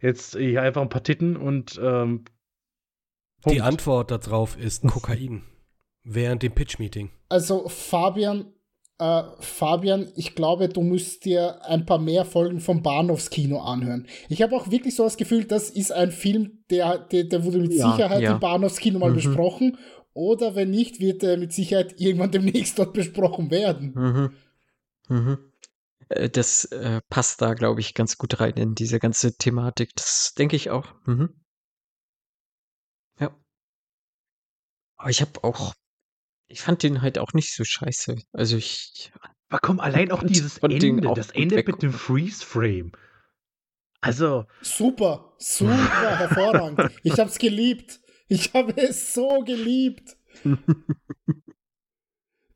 jetzt hier einfach ein paar Titten und ähm, Die Antwort darauf ist Kokain. Während dem Pitch-Meeting. Also, Fabian, äh, Fabian, ich glaube, du müsst dir ein paar mehr Folgen vom Bahnhofskino anhören. Ich habe auch wirklich so das Gefühl, das ist ein Film, der, der, der wurde mit ja, Sicherheit ja. im Bahnhofskino mal mhm. besprochen oder wenn nicht, wird er mit Sicherheit irgendwann demnächst dort besprochen werden. Mhm. Mhm. Äh, das äh, passt da, glaube ich, ganz gut rein in diese ganze Thematik. Das denke ich auch. Mhm. Ja. Aber ich habe auch, Ich fand den halt auch nicht so scheiße. Also ich. Aber komm, allein auch dieses Ende, auch das Ende weg- mit dem Freeze-Frame. Also, Super, super, hervorragend. Ich hab's geliebt. Ich habe es so geliebt.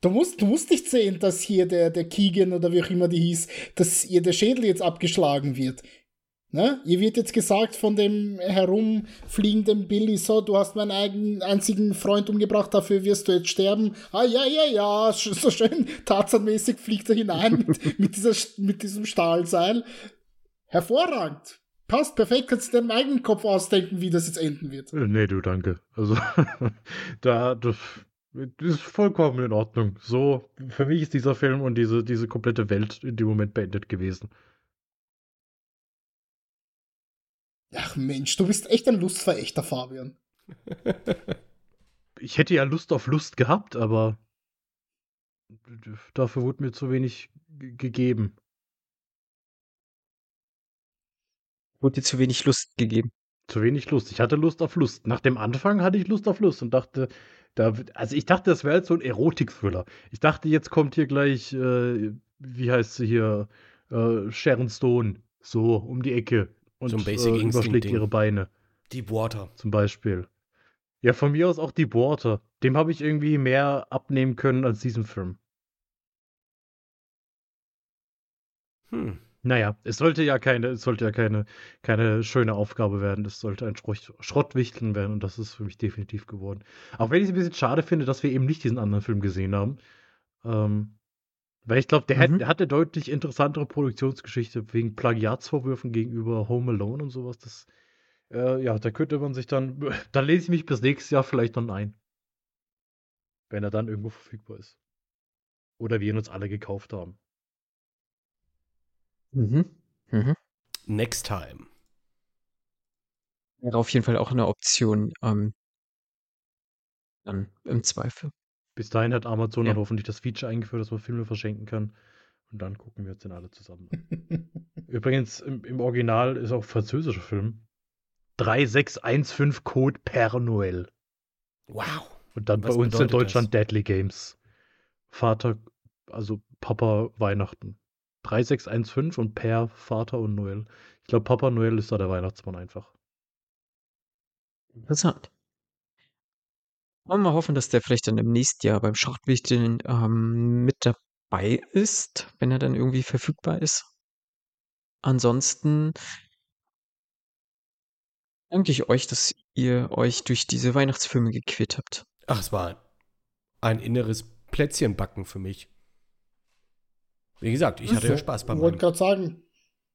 Du musst, du musst nicht sehen, dass hier der, der Keegan oder wie auch immer die hieß, dass ihr der Schädel jetzt abgeschlagen wird. Ne? Ihr wird jetzt gesagt von dem herumfliegenden Billy, so, du hast meinen eigenen, einzigen Freund umgebracht, dafür wirst du jetzt sterben. Ah, ja, ja, ja, so schön tarzanmäßig fliegt er hinein mit, mit, dieser, mit diesem Stahlseil. Hervorragend. Passt perfekt, kannst du dir im eigenen Kopf ausdenken, wie das jetzt enden wird. äh, nee, du, danke. Also, da, das, das ist vollkommen in Ordnung. So, für mich ist dieser Film und diese, diese komplette Welt in dem Moment beendet gewesen. Ach Mensch, du bist echt ein Lustverächter, Fabian. Ich hätte ja Lust auf Lust gehabt, aber dafür wurde mir zu wenig gegeben. Wurde dir zu wenig Lust gegeben. Zu wenig Lust. Ich hatte Lust auf Lust. Nach dem Anfang hatte ich Lust auf Lust und dachte, da, also ich dachte, das wäre jetzt so ein Erotik-Thriller. Ich dachte, jetzt kommt hier gleich, äh, wie heißt sie hier, äh, Sharon Stone, so um die Ecke und So äh, überschlägt Ding. ihre Beine, Deep Water. zum Beispiel. Ja, von mir aus auch die Water. Dem habe ich irgendwie mehr abnehmen können als diesem Film. Hm. Naja, es sollte ja keine, es sollte ja keine, keine schöne Aufgabe werden. Es sollte ein Schrott, Schrottwichteln werden und das ist für mich definitiv geworden. Auch wenn ich es ein bisschen schade finde, dass wir eben nicht diesen anderen Film gesehen haben. Ähm, weil ich glaube, der, hat- Mhm. der hatte deutlich interessantere Produktionsgeschichte wegen Plagiatsvorwürfen gegenüber Home Alone und sowas. Das, äh, ja, da könnte man sich dann, da lese ich mich bis nächstes Jahr vielleicht dann ein. Wenn er dann irgendwo verfügbar ist. Oder wir ihn uns alle gekauft haben. Mhm. Mhm. Next time. Wäre auf jeden Fall auch eine Option. Ähm, dann im Zweifel. Bis dahin hat Amazon Ja. dann hoffentlich das Feature eingeführt, dass man Filme verschenken kann. Und dann gucken wir uns den alle zusammen an. Übrigens, im, im Original ist auch französischer Film. 3615 Code Père Noël. Wow. Und dann Was bei uns in Deutschland Deadly Games. Vater, also Papa Weihnachten. 3615 und Per Vater und Noel. Ich glaube, Papa Noel ist da der Weihnachtsmann einfach. Interessant. Wollen wir mal hoffen, dass der vielleicht dann im nächsten Jahr beim Schrottwichteln ähm, mit dabei ist, wenn er dann irgendwie verfügbar ist. Ansonsten danke ich euch, dass ihr euch durch diese Weihnachtsfilme gequält habt. Ach, es war ein inneres Plätzchenbacken für mich. Wie gesagt, ich hatte ja Spaß beim Ich wollte gerade sagen,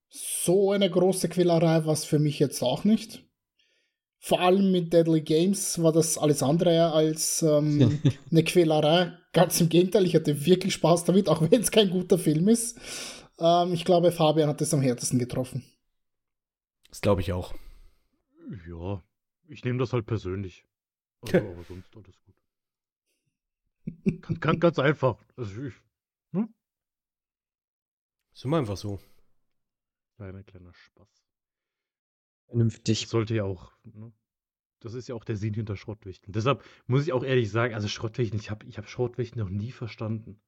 so eine große Quälerei war es für mich jetzt auch nicht. Vor allem mit Deadly Games war das alles andere als ähm, eine Quälerei. Ganz im Gegenteil, ich hatte wirklich Spaß damit, auch wenn es kein guter Film ist. Ähm, ich glaube, Fabian hat es am härtesten getroffen. Das glaube ich auch. Ja, ich nehme das halt persönlich. Also, aber sonst alles gut. Ganz, ganz, ganz einfach. Also ich, Ist immer einfach so. kleiner, kleiner Spaß. Vernünftig. Sollte ja auch, ne? Das ist ja auch der Sinn hinter Schrottwichten. Deshalb muss ich auch ehrlich sagen, also Schrottwichten, ich habe ich hab Schrottwichten noch nie verstanden.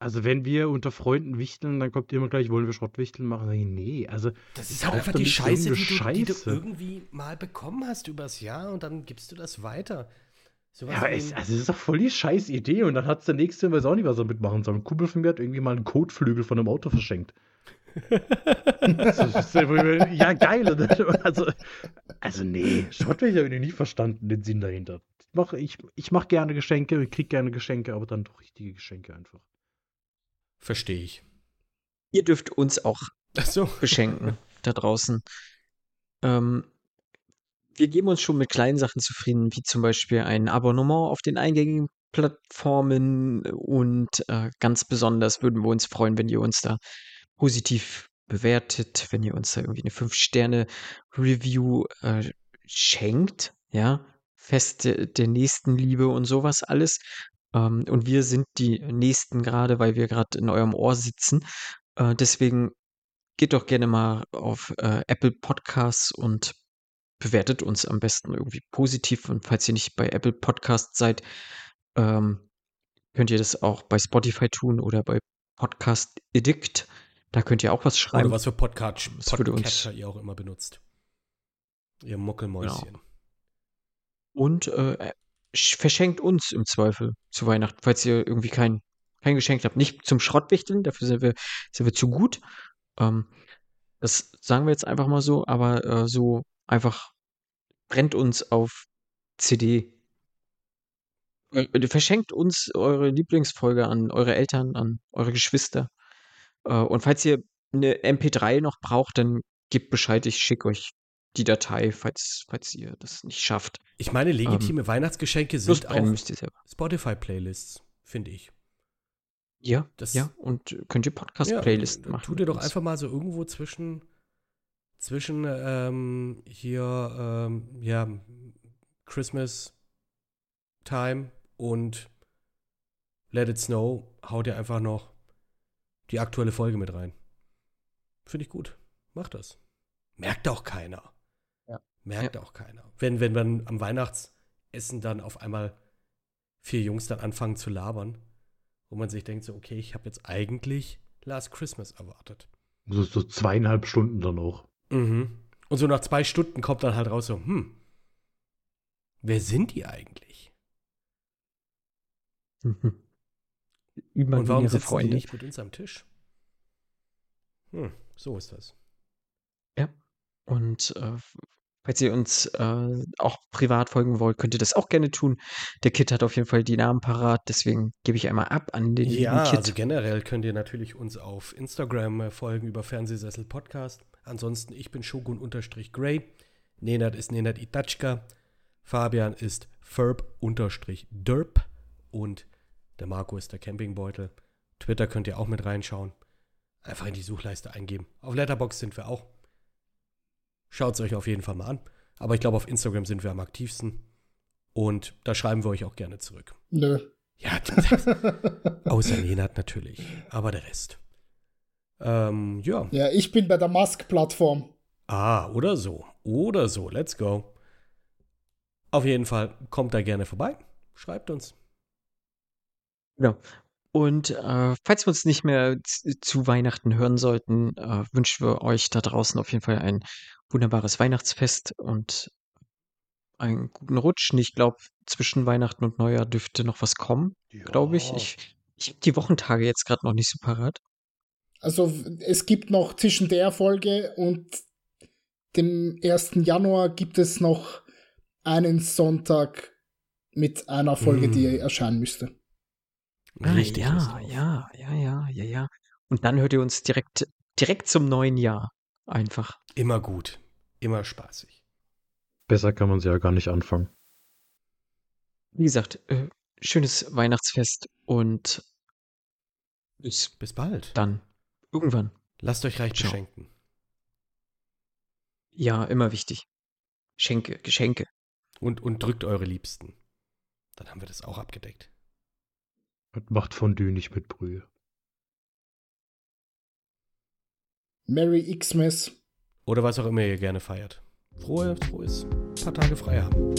Also wenn wir unter Freunden wichteln, dann kommt immer gleich, wollen wir Schrottwichteln machen? Sag ich, nee, also Das ist halt einfach die Scheiße, die du, die du Scheiße. irgendwie mal bekommen hast übers Jahr und dann gibst du das weiter. Sowas Ja, es, also es ist doch voll die scheiß Idee und dann hat es der nächste, weiß auch nicht, was er mitmachen soll. Ein Kumpel von mir hat irgendwie mal einen Kotflügel von einem Auto verschenkt. Ist ja, geil. oder? Also, also nee, Schrottwächter habe ich nie verstanden, den Sinn dahinter. Ich mache ich, ich mach gerne Geschenke, ich krieg gerne Geschenke, aber dann doch richtige Geschenke einfach. Verstehe ich. Ihr dürft uns auch so. beschenken da draußen. Ähm, wir geben uns schon mit kleinen Sachen zufrieden, wie zum Beispiel ein Abonnement auf den eingängigen Plattformen und äh, ganz besonders würden wir uns freuen, wenn ihr uns da positiv bewertet, wenn ihr uns da irgendwie eine 5-Sterne-Review äh, schenkt, ja, Feste der Nächstenliebe und sowas alles. Ähm, und wir sind die Nächsten gerade, weil wir gerade in eurem Ohr sitzen. Äh, deswegen geht doch gerne mal auf äh, Apple Podcasts und bewertet uns am besten irgendwie positiv. Und falls ihr nicht bei Apple Podcasts seid, ähm, könnt ihr das auch bei Spotify tun oder bei Podcast Edict. Da könnt ihr auch was schreiben. Oder was für Podcast, Podcatcher ihr auch immer benutzt. Ihr Muckelmäuschen. Genau. Und äh, sch- verschenkt uns im Zweifel zu Weihnachten, falls ihr irgendwie kein, kein Geschenk habt. Nicht zum Schrottwichteln, dafür sind wir, sind wir zu gut. Ähm, das sagen wir jetzt einfach mal so, aber äh, so einfach brennt uns auf CD. Äh, Verschenkt uns eure Lieblingsfolge an eure Eltern, an eure Geschwister. Äh, und falls ihr eine MP3 noch braucht, dann gebt Bescheid, ich schicke euch die Datei, falls, falls ihr das nicht schafft. Ich meine, legitime Weihnachtsgeschenke Plus sind auch ihr. Spotify-Playlists, finde ich. Ja, Das- ja, und könnt ihr Ja, Podcast-Playlist äh, machen. Tu dir doch einfach mal so irgendwo zwischen, zwischen ähm, hier, ähm, ja, Christmas Time und Let It Snow, hau dir einfach noch die aktuelle Folge mit rein. Finde ich gut. Mach das. Merkt auch keiner. Ja. Merkt auch keiner. Wenn, wenn man am Weihnachtsessen dann auf einmal vier Jungs dann anfangen zu labern, wo man sich denkt, so, okay, ich habe jetzt eigentlich Last Christmas erwartet. So, so zweieinhalb Stunden dann auch. Mhm. Und so nach zwei Stunden kommt dann halt raus so, hm, wer sind die eigentlich? Mhm. Und warum sitzen die Freunde. nicht mit uns am Tisch? Hm, so ist das. Und äh, falls ihr uns äh, auch privat folgen wollt, könnt ihr das auch gerne tun. Der Kit hat auf jeden Fall die Namen parat, deswegen gebe ich einmal ab an den Ja, Kit. also generell könnt ihr natürlich uns auf Instagram äh, folgen über Fernsehsessel Podcast. Ansonsten, ich bin Shogun-Grey. Nenad ist Nenad Itachka. Fabian ist Ferb-Derp. Und der Marco ist der Campingbeutel. Twitter könnt ihr auch mit reinschauen. Einfach in die Suchleiste eingeben. Auf Letterbox sind wir auch. Schaut es euch auf jeden Fall mal an. Aber ich glaube, auf Instagram sind wir am aktivsten. Und da schreiben wir euch auch gerne zurück. Nö. Ja, außer Nenad natürlich. Aber der Rest. Ähm, ja. ja, ich bin bei der Musk-Plattform. Ah, oder so. Oder so. Let's go. Auf jeden Fall kommt da gerne vorbei. Schreibt uns. Genau. Und äh, falls wir uns nicht mehr zu Weihnachten hören sollten, äh, wünschen wir euch da draußen auf jeden Fall ein wunderbares Weihnachtsfest und einen guten Rutsch. Und Ich glaube, zwischen Weihnachten und Neujahr dürfte noch was kommen, glaube ich. Ja. Ich, ich habe die Wochentage jetzt gerade noch nicht so parat. Also es gibt noch zwischen der Folge und dem 1. Januar gibt es noch einen Sonntag mit einer Folge, Mm. die erscheinen müsste. Richtig. ah, Lust ja, ja, ja, ja, ja, ja. Und dann hört ihr uns direkt, direkt zum neuen Jahr. Einfach. Immer gut. Immer spaßig. Besser kann man sie ja gar nicht anfangen. Wie gesagt, äh, schönes Weihnachtsfest und bis Bis bald. dann. Irgendwann. Lasst euch reich Ciao. beschenken. Ja, immer wichtig. Schenke, Geschenke. Und, und drückt eure Liebsten. Dann haben wir das auch abgedeckt. Und macht Fondue nicht mit Brühe. Merry Xmas. Oder was auch immer ihr gerne feiert. Frohe, frohes paar Tage frei haben.